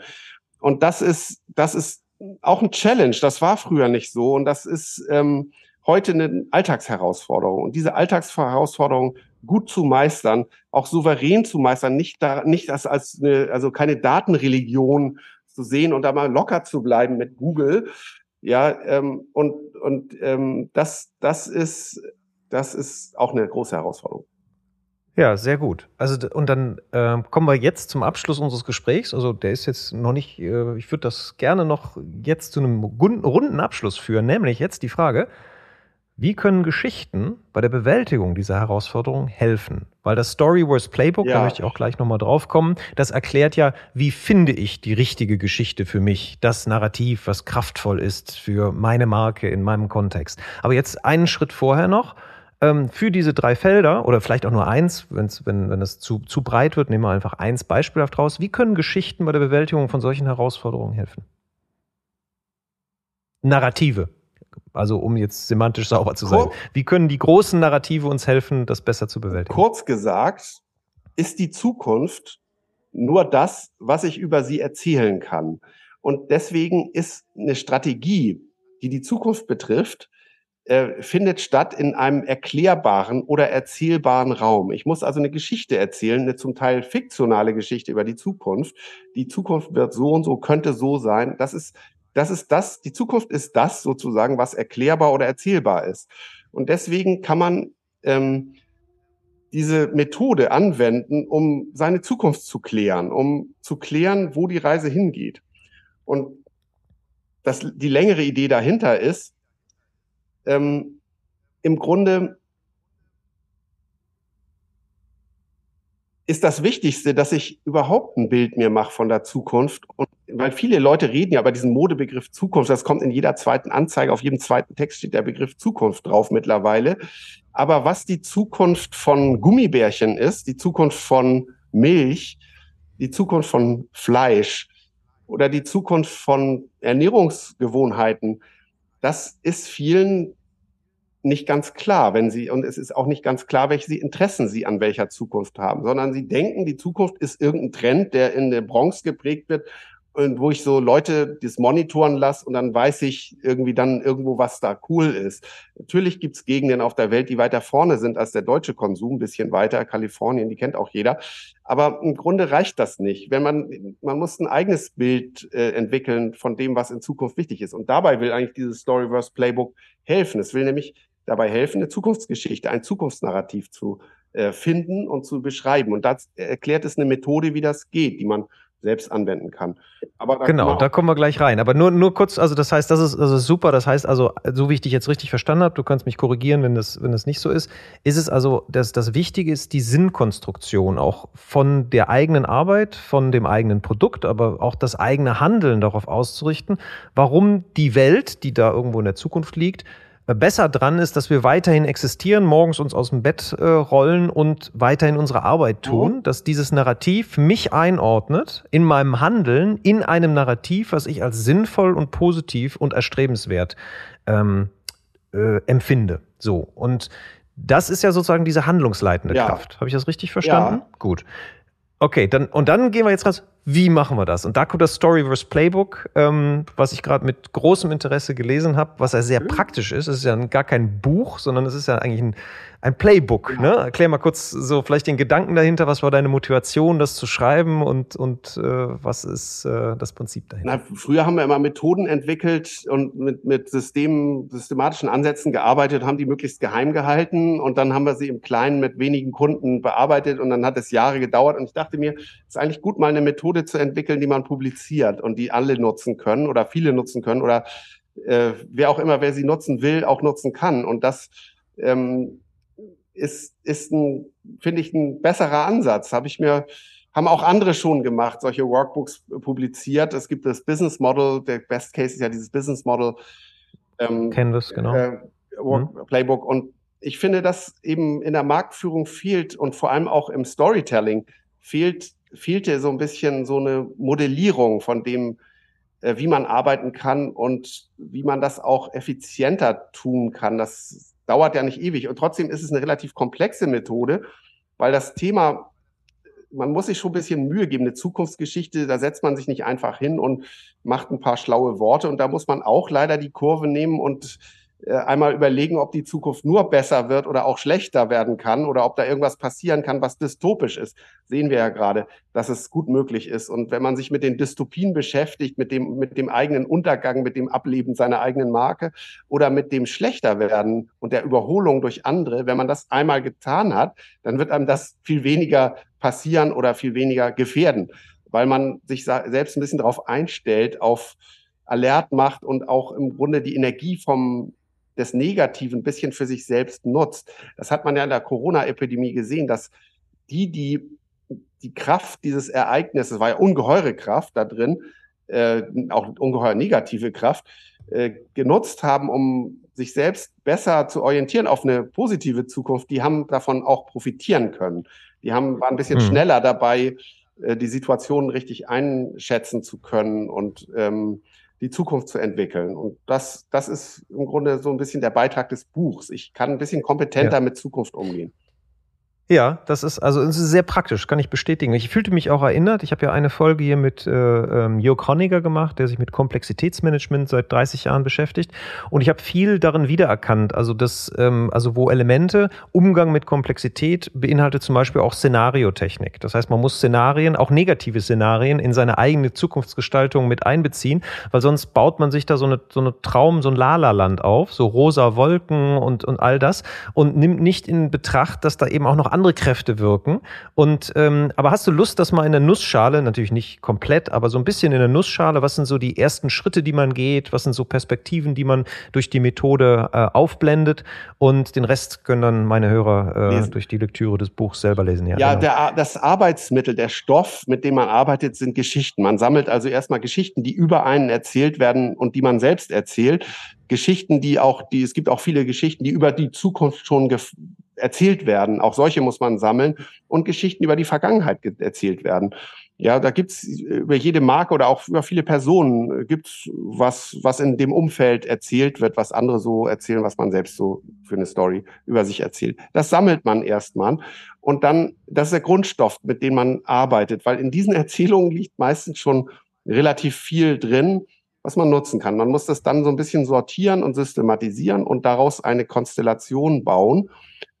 Und das ist, das ist auch ein Challenge. Das war früher nicht so. Und das ist ähm, heute eine Alltagsherausforderung. Und diese Alltagsherausforderung gut zu meistern, auch souverän zu meistern, nicht da, nicht als, als eine, also keine Datenreligion zu sehen und da mal locker zu bleiben mit Google. Ja, ähm, und, und ähm, das, das, ist, das ist auch eine große Herausforderung. Ja, sehr gut. Also und dann äh, kommen wir jetzt zum Abschluss unseres Gesprächs. Also der ist jetzt noch nicht, äh, ich würde das gerne noch jetzt zu einem runden Abschluss führen, nämlich jetzt die Frage, wie können Geschichten bei der Bewältigung dieser Herausforderung helfen? Weil das Storyverse Playbook, ja. da möchte ich auch gleich nochmal drauf kommen, das erklärt ja, wie finde ich die richtige Geschichte für mich, das Narrativ, was kraftvoll ist für meine Marke in meinem Kontext. Aber jetzt einen Schritt vorher noch. Ähm, für diese drei Felder oder vielleicht auch nur eins, wenn's, wenn, wenn es zu, zu breit wird, nehmen wir einfach eins beispielhaft raus. Wie können Geschichten bei der Bewältigung von solchen Herausforderungen helfen? Narrative. Also um jetzt semantisch sauber zu sein. Wie können die großen Narrative uns helfen, das besser zu bewältigen? Kurz gesagt, ist die Zukunft nur das, was ich über sie erzählen kann. Und deswegen ist eine Strategie, die die Zukunft betrifft, äh, findet statt in einem erklärbaren oder erzählbaren Raum. Ich muss also eine Geschichte erzählen, eine zum Teil fiktionale Geschichte über die Zukunft. Die Zukunft wird so und so, könnte so sein. Das ist das ist das, die Zukunft ist das sozusagen, was erklärbar oder erzählbar ist. Und deswegen kann man ähm, diese Methode anwenden, um seine Zukunft zu klären, um zu klären, wo die Reise hingeht. Und das, die längere Idee dahinter ist, ähm, im Grunde ist das Wichtigste, dass ich überhaupt ein Bild mir mache von der Zukunft. Und weil viele Leute reden ja über diesen Modebegriff Zukunft, das kommt in jeder zweiten Anzeige, auf jedem zweiten Text steht der Begriff Zukunft drauf mittlerweile. Aber was die Zukunft von Gummibärchen ist, die Zukunft von Milch, die Zukunft von Fleisch oder die Zukunft von Ernährungsgewohnheiten, das ist vielen nicht ganz klar, wenn sie, und es ist auch nicht ganz klar, welche Interessen sie an welcher Zukunft haben, sondern sie denken, die Zukunft ist irgendein Trend, der in der Bronx geprägt wird und wo ich so Leute das monitoren lasse und dann weiß ich irgendwie dann irgendwo, was da cool ist. Natürlich gibt's Gegenden auf der Welt, die weiter vorne sind als der deutsche Konsum, ein bisschen weiter. Kalifornien, die kennt auch jeder. Aber im Grunde reicht das nicht. Wenn man, man muss ein eigenes Bild äh, entwickeln von dem, was in Zukunft wichtig ist. Und dabei will eigentlich dieses Storyverse Playbook helfen. Es will nämlich dabei helfen, eine Zukunftsgeschichte, ein Zukunftsnarrativ zu äh, finden und zu beschreiben. Und das erklärt es eine Methode, wie das geht, die man selbst anwenden kann. Aber da genau, da kommen wir gleich rein. Aber nur, nur kurz, also das heißt, das ist, das ist super. Das heißt also, so wie ich dich jetzt richtig verstanden habe, du kannst mich korrigieren, wenn das, wenn das nicht so ist, ist es also, dass das Wichtige ist, die Sinnkonstruktion auch von der eigenen Arbeit, von dem eigenen Produkt, aber auch das eigene Handeln darauf auszurichten, warum die Welt, die da irgendwo in der Zukunft liegt, besser dran ist, dass wir weiterhin existieren, morgens uns aus dem Bett äh, rollen und weiterhin unsere Arbeit tun, mhm. dass dieses Narrativ mich einordnet in meinem Handeln in einem Narrativ, was ich als sinnvoll und positiv und erstrebenswert ähm, äh, empfinde. So und das ist ja sozusagen diese handlungsleitende ja. Kraft. Habe ich das richtig verstanden? Ja. Gut. Okay, dann und dann gehen wir jetzt raus wie machen wir das? Und da kommt das Storyverse Playbook, ähm, was ich gerade mit großem Interesse gelesen habe, was ja sehr mhm. praktisch ist. Es ist ja gar kein Buch, sondern es ist ja eigentlich ein, ein Playbook. Ne? Erklär mal kurz so vielleicht den Gedanken dahinter. Was war deine Motivation, das zu schreiben und, und äh, was ist äh, das Prinzip dahinter? Na, früher haben wir immer Methoden entwickelt und mit, mit Systemen, systematischen Ansätzen gearbeitet, haben die möglichst geheim gehalten und dann haben wir sie im Kleinen mit wenigen Kunden bearbeitet und dann hat es Jahre gedauert und ich dachte mir, es ist eigentlich gut, mal eine Methode zu entwickeln, die man publiziert und die alle nutzen können oder viele nutzen können oder äh, wer auch immer, wer sie nutzen will, auch nutzen kann. Und das ähm, ist, ist ein, finde ich, ein besserer Ansatz. Habe ich mir, haben auch andere schon gemacht, solche Workbooks publiziert. Es gibt das Business Model, der Best Case ist ja dieses Business Model. Ähm, Canvas, genau. Äh, mhm. Playbook. Und ich finde, dass eben in der Marktführung fehlt und vor allem auch im Storytelling fehlt, fehlte so ein bisschen so eine Modellierung von dem, äh, wie man arbeiten kann und wie man das auch effizienter tun kann. Das dauert ja nicht ewig. Und trotzdem ist es eine relativ komplexe Methode, weil das Thema, man muss sich schon ein bisschen Mühe geben. Eine Zukunftsgeschichte, da setzt man sich nicht einfach hin und macht ein paar schlaue Worte. Und da muss man auch leider die Kurve nehmen und einmal überlegen, ob die Zukunft nur besser wird oder auch schlechter werden kann oder ob da irgendwas passieren kann, was dystopisch ist. Sehen wir ja gerade, dass es gut möglich ist. Und wenn man sich mit den Dystopien beschäftigt, mit dem, mit dem eigenen Untergang, mit dem Ableben seiner eigenen Marke oder mit dem schlechter werden und der Überholung durch andere, wenn man das einmal getan hat, dann wird einem das viel weniger passieren oder viel weniger gefährden, weil man sich selbst ein bisschen darauf einstellt, auf alert macht und auch im Grunde die Energie vom des Negativen ein bisschen für sich selbst nutzt. Das hat man ja in der Corona-Epidemie gesehen, dass die, die die Kraft dieses Ereignisses, war ja ungeheure Kraft da drin, äh, auch ungeheuer negative Kraft, äh, genutzt haben, um sich selbst besser zu orientieren auf eine positive Zukunft, die haben davon auch profitieren können. Die haben, waren ein bisschen mhm. schneller dabei, äh, die Situation richtig einschätzen zu können und ähm, die Zukunft zu entwickeln. Und das, das ist im Grunde so ein bisschen der Beitrag des Buchs. Ich kann ein bisschen kompetenter ja. mit Zukunft umgehen. Ja, das ist also es ist sehr praktisch, kann ich bestätigen. Ich fühlte mich auch erinnert. Ich habe ja eine Folge hier mit äh, ähm, Jörg Honniger gemacht, der sich mit Komplexitätsmanagement seit 30 Jahren beschäftigt. Und ich habe viel darin wiedererkannt. Also das, ähm, also wo Elemente, Umgang mit Komplexität beinhaltet zum Beispiel auch Szenariotechnik. Das heißt, man muss Szenarien, auch negative Szenarien, in seine eigene Zukunftsgestaltung mit einbeziehen, weil sonst baut man sich da so eine, so eine Traum, so ein Lala-Land auf, so rosa Wolken und, und all das und nimmt nicht in Betracht, dass da eben auch noch andere Kräfte wirken. Und ähm, aber hast du Lust, das mal in der Nussschale, natürlich nicht komplett, aber so ein bisschen in der Nussschale, was sind so die ersten Schritte, die man geht, was sind so Perspektiven, die man durch die Methode äh, aufblendet und den Rest können dann meine Hörer äh, durch die Lektüre des Buchs selber lesen. Ja, ja genau. der, das Arbeitsmittel, der Stoff, mit dem man arbeitet, sind Geschichten. Man sammelt also erstmal Geschichten, die über einen erzählt werden und die man selbst erzählt. Geschichten, die auch, die, es gibt auch viele Geschichten, die über die Zukunft schon erzählt werden. Auch solche muss man sammeln und Geschichten über die Vergangenheit erzählt werden. Ja, da gibt's über jede Marke oder auch über viele Personen äh, gibt's was, was in dem Umfeld erzählt wird, was andere so erzählen, was man selbst so für eine Story über sich erzählt. Das sammelt man erstmal und dann, das ist der Grundstoff, mit dem man arbeitet, weil in diesen Erzählungen liegt meistens schon relativ viel drin, was man nutzen kann. Man muss das dann so ein bisschen sortieren und systematisieren und daraus eine Konstellation bauen.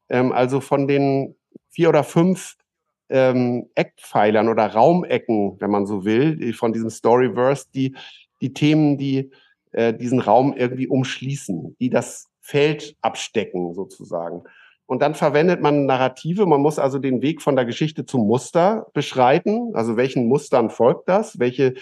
Ähm, also von den vier oder fünf ähm, Eckpfeilern oder Raumecken, wenn man so will, von diesem Storyverse, die, die Themen, die äh, diesen Raum irgendwie umschließen, die das Feld abstecken sozusagen. Und dann verwendet man Narrative. Man muss also den Weg von der Geschichte zum Muster beschreiten. Also welchen Mustern folgt das? Welche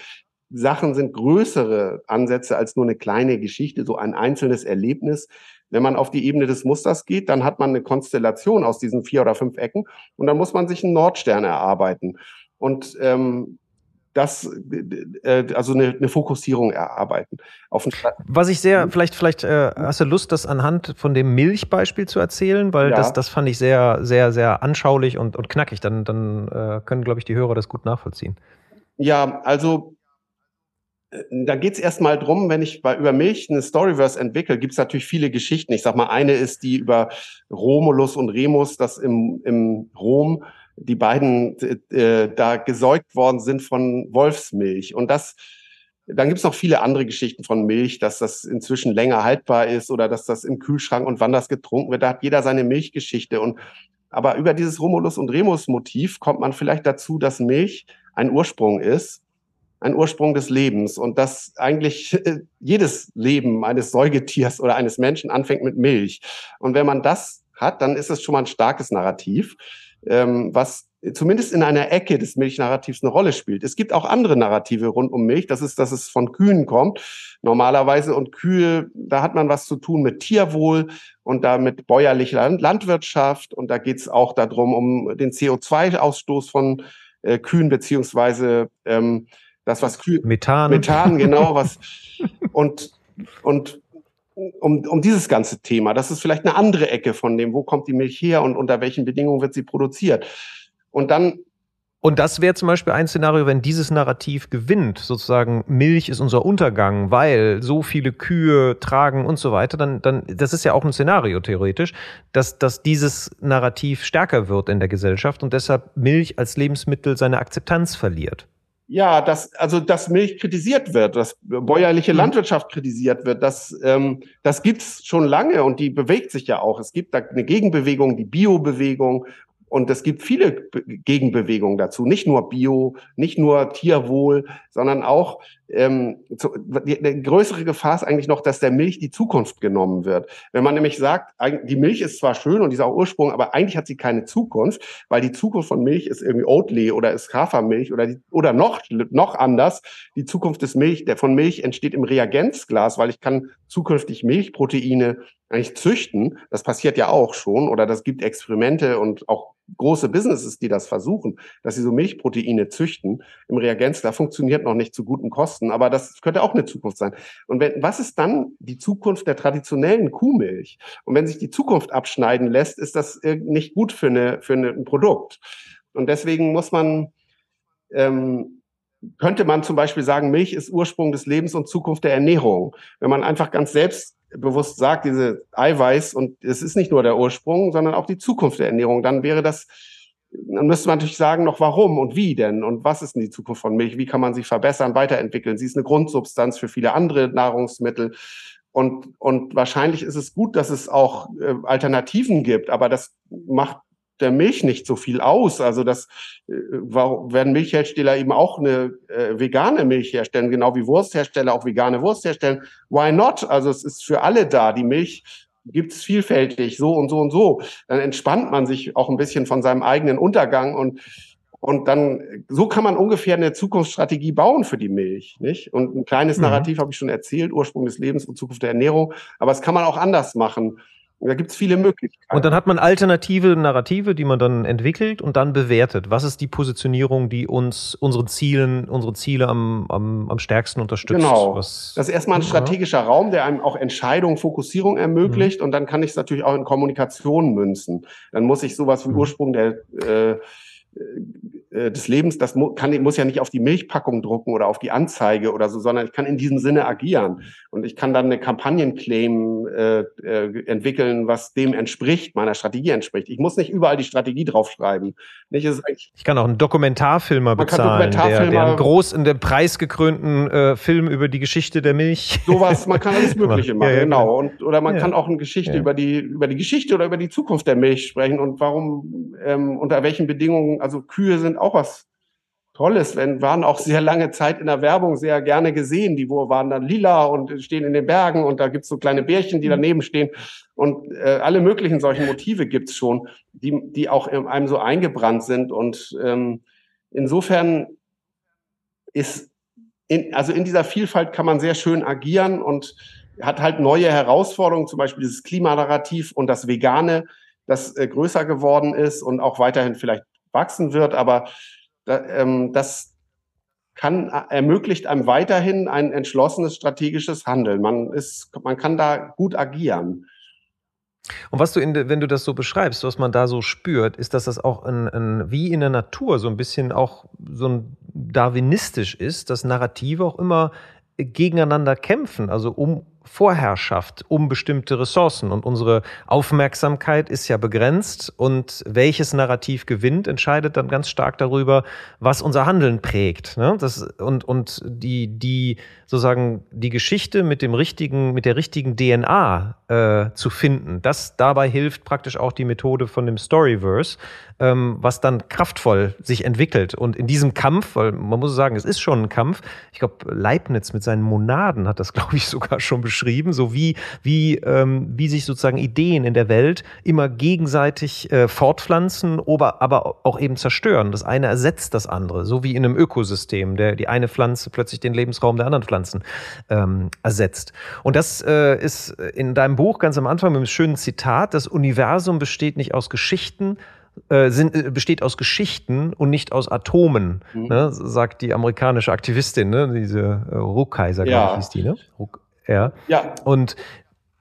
Sachen sind größere Ansätze als nur eine kleine Geschichte, so ein einzelnes Erlebnis? Wenn man auf die Ebene des Musters geht, dann hat man eine Konstellation aus diesen vier oder fünf Ecken und dann muss man sich einen Nordstern erarbeiten. Und ähm, das, äh, also eine, eine Fokussierung erarbeiten. Auf Was ich sehr, vielleicht, vielleicht äh, hast du Lust, das anhand von dem Milchbeispiel zu erzählen, weil ja. das, das fand ich sehr, sehr, sehr anschaulich und, und knackig. Dann, dann äh, können, glaube ich, die Hörer das gut nachvollziehen. Ja, also da geht es erstmal drum, wenn ich bei, über Milch eine Storyverse entwickle, gibt es natürlich viele Geschichten. Ich sag mal, eine ist die über Romulus und Remus, dass im, im Rom die beiden äh, da gesäugt worden sind von Wolfsmilch. Und das, dann gibt es noch viele andere Geschichten von Milch, dass das inzwischen länger haltbar ist oder dass das im Kühlschrank und wann das getrunken wird. Da hat jeder seine Milchgeschichte. Und aber über dieses Romulus und Remus Motiv kommt man vielleicht dazu, dass Milch ein Ursprung ist ein Ursprung des Lebens und dass eigentlich äh, jedes Leben eines Säugetiers oder eines Menschen anfängt mit Milch. Und wenn man das hat, dann ist es schon mal ein starkes Narrativ, ähm, was zumindest in einer Ecke des Milchnarrativs eine Rolle spielt. Es gibt auch andere Narrative rund um Milch. Das ist, dass es von Kühen kommt normalerweise und Kühe, da hat man was zu tun mit Tierwohl und damit bäuerlicher Landwirtschaft und da geht es auch darum um den CO2-Ausstoß von äh, Kühen beziehungsweise ähm, das, was Kühe. Methan. Methan, genau, was. und, und um, um dieses ganze Thema. Das ist vielleicht eine andere Ecke von dem, wo kommt die Milch her und unter welchen Bedingungen wird sie produziert. Und dann und das wäre zum Beispiel ein Szenario, wenn dieses Narrativ gewinnt, sozusagen Milch ist unser Untergang, weil so viele Kühe tragen und so weiter, dann, dann das ist ja auch ein Szenario theoretisch, dass, dass dieses Narrativ stärker wird in der Gesellschaft und deshalb Milch als Lebensmittel seine Akzeptanz verliert. Ja, dass also dass Milch kritisiert wird, dass bäuerliche mhm. Landwirtschaft kritisiert wird, das ähm, das gibt's schon lange und die bewegt sich ja auch. Es gibt da eine Gegenbewegung, die Biobewegung und es gibt viele Gegenbewegungen dazu, nicht nur Bio, nicht nur Tierwohl, sondern auch ähm, zu, die, die größere Gefahr ist eigentlich noch, dass der Milch die Zukunft genommen wird. Wenn man nämlich sagt, die Milch ist zwar schön und die ist auch Ursprung, aber eigentlich hat sie keine Zukunft, weil die Zukunft von Milch ist irgendwie Oatly oder ist Hafermilch oder die, oder noch noch anders. Die Zukunft des Milch, der von Milch entsteht im Reagenzglas, weil ich kann zukünftig Milchproteine eigentlich züchten. Das passiert ja auch schon oder das gibt Experimente und auch große Businesses, die das versuchen, dass sie so Milchproteine züchten im Reagenz, da funktioniert noch nicht zu guten Kosten, aber das könnte auch eine Zukunft sein. Und wenn, was ist dann die Zukunft der traditionellen Kuhmilch? Und wenn sich die Zukunft abschneiden lässt, ist das nicht gut für, eine, für ein Produkt. Und deswegen muss man, ähm, könnte man zum Beispiel sagen, Milch ist Ursprung des Lebens und Zukunft der Ernährung. Wenn man einfach ganz selbst bewusst sagt, diese Eiweiß und es ist nicht nur der Ursprung, sondern auch die Zukunft der Ernährung, dann wäre das, dann müsste man natürlich sagen, noch warum und wie denn und was ist denn die Zukunft von Milch? Wie kann man sie verbessern, weiterentwickeln? Sie ist eine Grundsubstanz für viele andere Nahrungsmittel. Und, und wahrscheinlich ist es gut, dass es auch äh, Alternativen gibt, aber das macht der Milch nicht so viel aus. Also das äh, werden Milchhersteller eben auch eine äh, vegane Milch herstellen, genau wie Wursthersteller auch vegane Wurst herstellen. Why not? Also es ist für alle da. Die Milch gibt es vielfältig, so und so und so. Dann entspannt man sich auch ein bisschen von seinem eigenen Untergang und und dann, so kann man ungefähr eine Zukunftsstrategie bauen für die Milch, nicht? Und ein kleines mhm. Narrativ habe ich schon erzählt, Ursprung des Lebens und Zukunft der Ernährung. Aber es kann man auch anders machen. Da gibt es viele Möglichkeiten. Und dann hat man alternative Narrative, die man dann entwickelt und dann bewertet. Was ist die Positionierung, die uns unseren Zielen, unsere Ziele am, am, am stärksten unterstützt? Genau. Was, das ist erstmal ein strategischer ja. Raum, der einem auch Entscheidung, Fokussierung ermöglicht. Mhm. Und dann kann ich es natürlich auch in Kommunikation münzen. Dann muss ich sowas wie mhm. Ursprung der äh, äh, des Lebens, das kann, muss ja nicht auf die Milchpackung drucken oder auf die Anzeige oder so, sondern ich kann in diesem Sinne agieren. Und ich kann dann eine Kampagnenclaim äh, äh, entwickeln, was dem entspricht, meiner Strategie entspricht. Ich muss nicht überall die Strategie draufschreiben. Nicht, ich kann auch einen Dokumentarfilmer bezahlen, Dokumentarfilmer, der, der einen groß in dem preisgekrönten äh, Film über die Geschichte der Milch. Sowas, man kann alles Mögliche machen, ja, ja, genau. Und, oder man ja. kann auch eine Geschichte über die über die Geschichte oder über die Zukunft der Milch sprechen und warum ähm, unter welchen Bedingungen, also Kühe sind auch was Tolles, wenn waren auch sehr lange Zeit in der Werbung sehr gerne gesehen. Die waren dann lila und stehen in den Bergen und da gibt's so kleine Bärchen, die mhm. daneben stehen. Und äh, alle möglichen solchen Motive gibt's schon, die, die auch in einem so eingebrannt sind. Und ähm, insofern ist, in, also in dieser Vielfalt kann man sehr schön agieren und hat halt neue Herausforderungen, zum Beispiel dieses Klimanarrativ und das Vegane, das äh, größer geworden ist und auch weiterhin vielleicht wachsen wird. Aber ähm, das kann, ermöglicht einem weiterhin ein entschlossenes strategisches Handeln. Man ist, man kann da gut agieren. Und was du, in, wenn du das so beschreibst, was man da so spürt, ist, dass das auch ein, ein, wie in der Natur so ein bisschen auch so ein darwinistisch ist, dass Narrative auch immer gegeneinander kämpfen, also um Vorherrschaft um bestimmte Ressourcen. Und unsere Aufmerksamkeit ist ja begrenzt. Und welches Narrativ gewinnt, entscheidet dann ganz stark darüber, was unser Handeln prägt. Ne? Das, und und die, die sozusagen die Geschichte mit dem richtigen, mit der richtigen DNA äh, zu finden, das dabei hilft praktisch auch die Methode von dem Storyverse, ähm, was dann kraftvoll sich entwickelt. Und in diesem Kampf, weil man muss sagen, es ist schon ein Kampf, ich glaube, Leibniz mit seinen Monaden hat das, glaube ich, sogar schon beschrieben, so wie, wie, ähm, wie sich sozusagen Ideen in der Welt immer gegenseitig äh, fortpflanzen, aber, aber auch eben zerstören. Das eine ersetzt das andere, so wie in einem Ökosystem, der die eine Pflanze plötzlich den Lebensraum der anderen Pflanzen ähm, ersetzt. Und das äh, ist in deinem Buch ganz am Anfang mit einem schönen Zitat, das Universum besteht nicht aus Geschichten, äh, sind, äh, besteht aus Geschichten und nicht aus Atomen, mhm. ne, sagt die amerikanische Aktivistin, ne, diese äh, Ruckkaiser, ja. glaube ich, hieß die, ne? Ruck, ja. ja. Und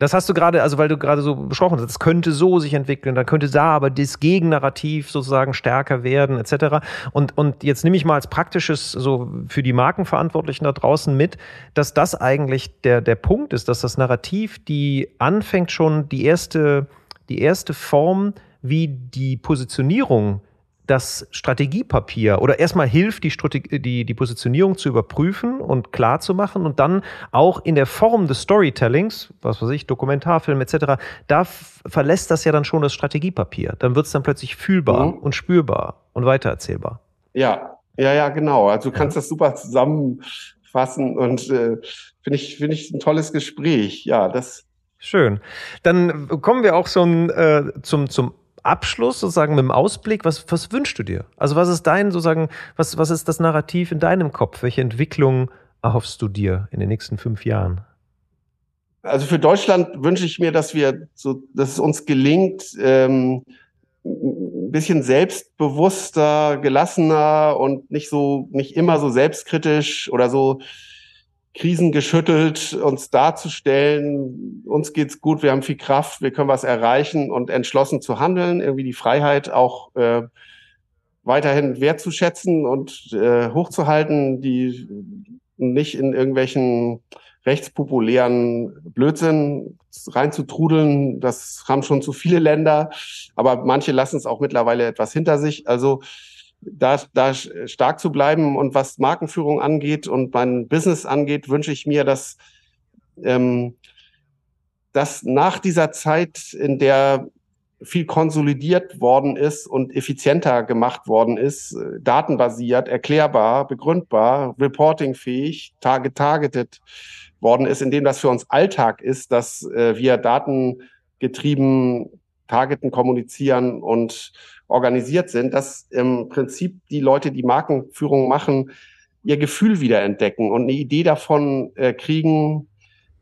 das hast du gerade, also weil du gerade so besprochen hast, es könnte so sich entwickeln, dann könnte da aber das Gegennarrativ sozusagen stärker werden, etc. Und, und jetzt nehme ich mal als praktisches, so für die Markenverantwortlichen da draußen mit, dass das eigentlich der, der Punkt ist, dass das Narrativ, die anfängt schon die erste, die erste Form wie die Positionierung das Strategiepapier oder erstmal hilft, die, Strategie, die, die Positionierung zu überprüfen und klar zu machen und dann auch in der Form des Storytellings, was weiß ich, Dokumentarfilm etc., da verlässt das ja dann schon das Strategiepapier. Dann wird es dann plötzlich fühlbar mhm. und spürbar und weitererzählbar. Ja, ja, ja, genau. Also du kannst ja. das super zusammenfassen und äh, finde ich, finde ich ein tolles Gespräch. Ja, das. Schön. Dann kommen wir auch schon äh, zum, zum Abschluss, sozusagen mit dem Ausblick, was, was wünschst du dir? Also was ist dein, sozusagen, was, was ist das Narrativ in deinem Kopf? Welche Entwicklung erhoffst du dir in den nächsten fünf Jahren? Also für Deutschland wünsche ich mir, dass wir so, dass es uns gelingt, ähm, ein bisschen selbstbewusster, gelassener und nicht so, nicht immer so selbstkritisch oder so krisengeschüttelt uns darzustellen, uns geht's gut, wir haben viel Kraft, wir können was erreichen und entschlossen zu handeln, irgendwie die Freiheit auch äh, weiterhin wertzuschätzen und äh, hochzuhalten, die nicht in irgendwelchen rechtspopulären Blödsinn reinzutrudeln. Das haben schon zu viele Länder, aber manche lassen es auch mittlerweile etwas hinter sich. Also da, da stark zu bleiben. Und was Markenführung angeht und mein Business angeht, wünsche ich mir, dass, ähm, dass nach dieser Zeit, in der viel konsolidiert worden ist und effizienter gemacht worden ist, äh, datenbasiert, erklärbar, begründbar, reportingfähig, getargetet worden ist, indem das für uns Alltag ist, dass äh, wir datengetrieben targeten, kommunizieren und organisiert sind, dass im Prinzip die Leute, die Markenführung machen, ihr Gefühl wieder entdecken und eine Idee davon äh, kriegen,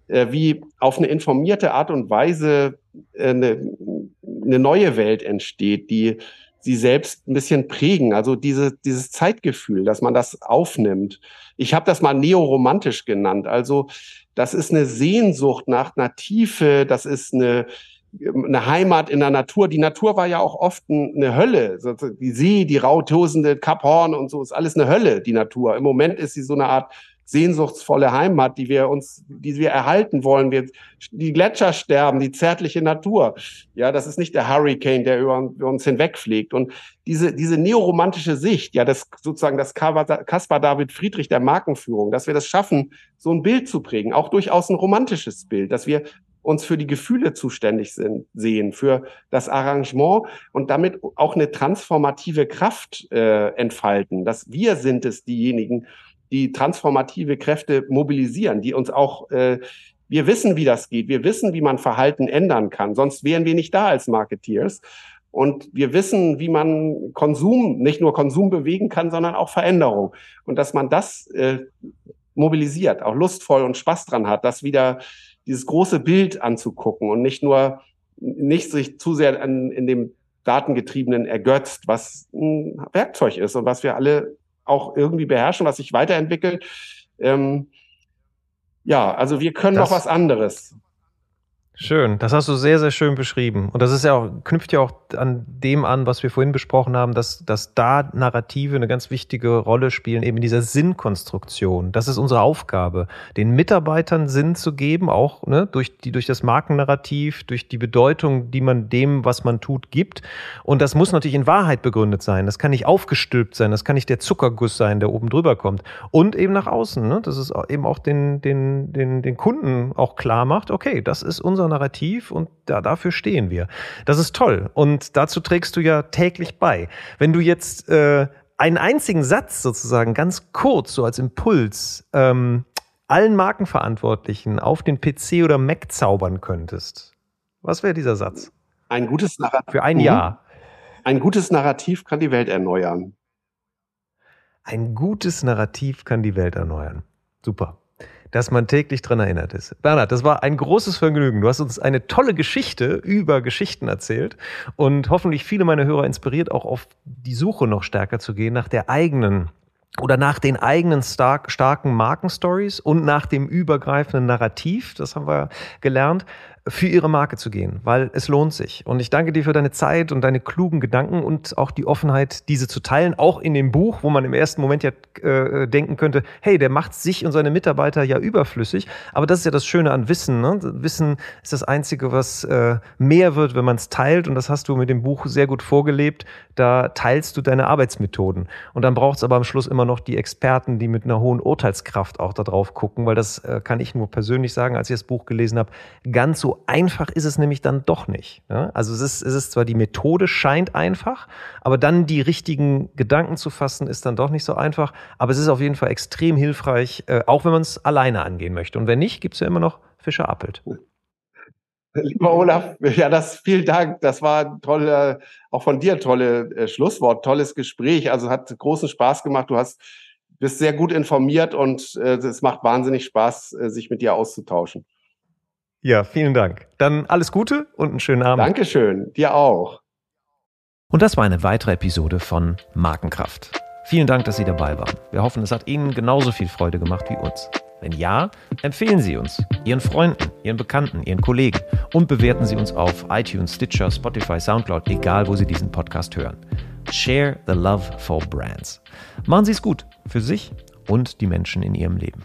äh, wie auf eine informierte Art und Weise äh, eine, eine neue Welt entsteht, die sie selbst ein bisschen prägen. Also diese, dieses Zeitgefühl, dass man das aufnimmt. Ich habe das mal neoromantisch genannt. Also das ist eine Sehnsucht nach einer Tiefe, das ist eine, eine Heimat in der Natur. Die Natur war ja auch oft eine Hölle. Die See, die rautosende Kap Horn und so ist alles eine Hölle, die Natur. Im Moment ist sie so eine Art sehnsuchtsvolle Heimat, die wir uns, die wir erhalten wollen. Wir, die Gletscher sterben, die zärtliche Natur. Ja, das ist nicht der Hurricane, der über, über uns hinwegfliegt. Und diese, diese neoromantische Sicht, ja, das sozusagen das Caspar David Friedrich der Markenführung, dass wir das schaffen, so ein Bild zu prägen, auch durchaus ein romantisches Bild, dass wir uns für die Gefühle zuständig sind, sehen, für das Arrangement und damit auch eine transformative Kraft äh, entfalten, dass wir sind es diejenigen, die transformative Kräfte mobilisieren, die uns auch, äh, wir wissen, wie das geht, wir wissen, wie man Verhalten ändern kann, sonst wären wir nicht da als Marketeers. Und wir wissen, wie man Konsum, nicht nur Konsum bewegen kann, sondern auch Veränderung. Und dass man das äh, mobilisiert, auch lustvoll und Spaß dran hat, das wieder dieses große Bild anzugucken und nicht nur, nicht sich zu sehr an, in dem Datengetriebenen ergötzt, was ein Werkzeug ist und was wir alle auch irgendwie beherrschen, was sich weiterentwickelt. Ähm, ja, also wir können das, noch was anderes. Schön, das hast du sehr, sehr schön beschrieben. Und das ist ja auch, knüpft ja auch an dem an, was wir vorhin besprochen haben, dass, dass da Narrative eine ganz wichtige Rolle spielen, eben in dieser Sinnkonstruktion. Das ist unsere Aufgabe, den Mitarbeitern Sinn zu geben, auch ne, durch, die, durch das Markennarrativ, durch die Bedeutung, die man dem, was man tut, gibt. Und das muss natürlich in Wahrheit begründet sein. Das kann nicht aufgestülpt sein, das kann nicht der Zuckerguss sein, der oben drüber kommt. Und eben nach außen, ne, dass es eben auch den, den, den, den Kunden auch klar macht, okay, das ist unser Narrativ und da, dafür stehen wir. Das ist toll und dazu trägst du ja täglich bei. Wenn du jetzt äh, einen einzigen Satz sozusagen ganz kurz, so als Impuls, ähm, allen Markenverantwortlichen auf den PC oder Mac zaubern könntest, was wäre dieser Satz? Ein gutes Narrativ. Für ein mhm. Jahr. Ein gutes Narrativ kann die Welt erneuern. Ein gutes Narrativ kann die Welt erneuern. Super dass man täglich dran erinnert ist. Bernhard, das war ein großes Vergnügen. Du hast uns eine tolle Geschichte über Geschichten erzählt und hoffentlich viele meiner Hörer inspiriert, auch auf die Suche noch stärker zu gehen nach der eigenen oder nach den eigenen stark, starken Markenstories und nach dem übergreifenden Narrativ, das haben wir gelernt, für ihre Marke zu gehen, weil es lohnt sich. Und ich danke dir für deine Zeit und deine klugen Gedanken und auch die Offenheit, diese zu teilen, auch in dem Buch, wo man im ersten Moment ja äh, denken könnte, hey, der macht sich und seine Mitarbeiter ja überflüssig. Aber das ist ja das Schöne an Wissen. Ne? Wissen ist das Einzige, was äh, mehr wird, wenn man es teilt. Und das hast du mit dem Buch sehr gut vorgelebt. Da teilst du deine Arbeitsmethoden. Und dann braucht es aber am Schluss immer noch die Experten, die mit einer hohen Urteilskraft auch da drauf gucken, weil das äh, kann ich nur persönlich sagen, als ich das Buch gelesen habe, ganz so einfach ist es nämlich dann doch nicht. Ja? Also es ist, es ist zwar die Methode scheint einfach, aber dann die richtigen Gedanken zu fassen, ist dann doch nicht so einfach. Aber es ist auf jeden Fall extrem hilfreich, äh, auch wenn man es alleine angehen möchte. Und wenn nicht, gibt es ja immer noch Fischer Appelt. Lieber Olaf, ja, das vielen Dank. Das war tolle, auch von dir tolle äh, Schlusswort, tolles Gespräch. Also hat großen Spaß gemacht. Du hast bist sehr gut informiert und äh, es macht wahnsinnig Spaß, äh, sich mit dir auszutauschen. Ja, vielen Dank. Dann alles Gute und einen schönen Abend. Dankeschön, dir auch. Und das war eine weitere Episode von Markenkraft. Vielen Dank, dass Sie dabei waren. Wir hoffen, es hat Ihnen genauso viel Freude gemacht wie uns. Wenn ja, empfehlen Sie uns, Ihren Freunden, Ihren Bekannten, Ihren Kollegen und bewerten Sie uns auf iTunes, Stitcher, Spotify, Soundcloud, egal wo Sie diesen Podcast hören. Share the love for brands. Machen Sie es gut für sich und die Menschen in Ihrem Leben.